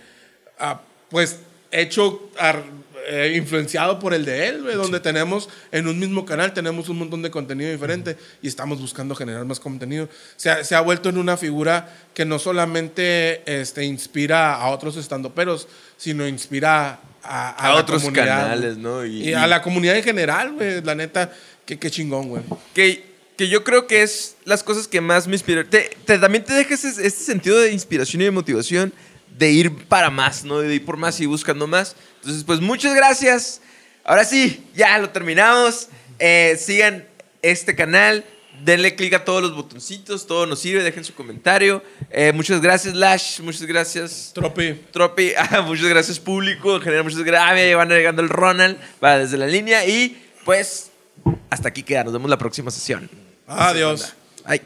ah, pues, hecho, ar- eh, influenciado por el de él, güey, donde tenemos, en un mismo canal, tenemos un montón de contenido diferente y estamos buscando generar más contenido. Se ha, se ha vuelto en una figura que no solamente este, inspira a otros estandoperos, sino inspira a, A la otros comunidad, canales. ¿no? Y, Y- a la comunidad en general, güey, la neta, qué, qué chingón, güey. que, que yo creo que es las cosas que más me inspiran. Te, te- también te deja ese, ese sentido de inspiración y de motivación de ir para más, ¿no? De ir por más y buscando más. Entonces, pues muchas gracias. Ahora sí, ya lo terminamos. Eh, sigan este canal. Denle clic a todos los botoncitos. Todo nos sirve. Dejen su comentario. Eh, muchas gracias, Lash. Muchas gracias. Tropi. Tropi, ah, muchas gracias público, en general muchas gracias, ah, van llegando el Ronald, va desde la línea y pues hasta aquí queda, nos vemos la próxima sesión. Adiós. Ay.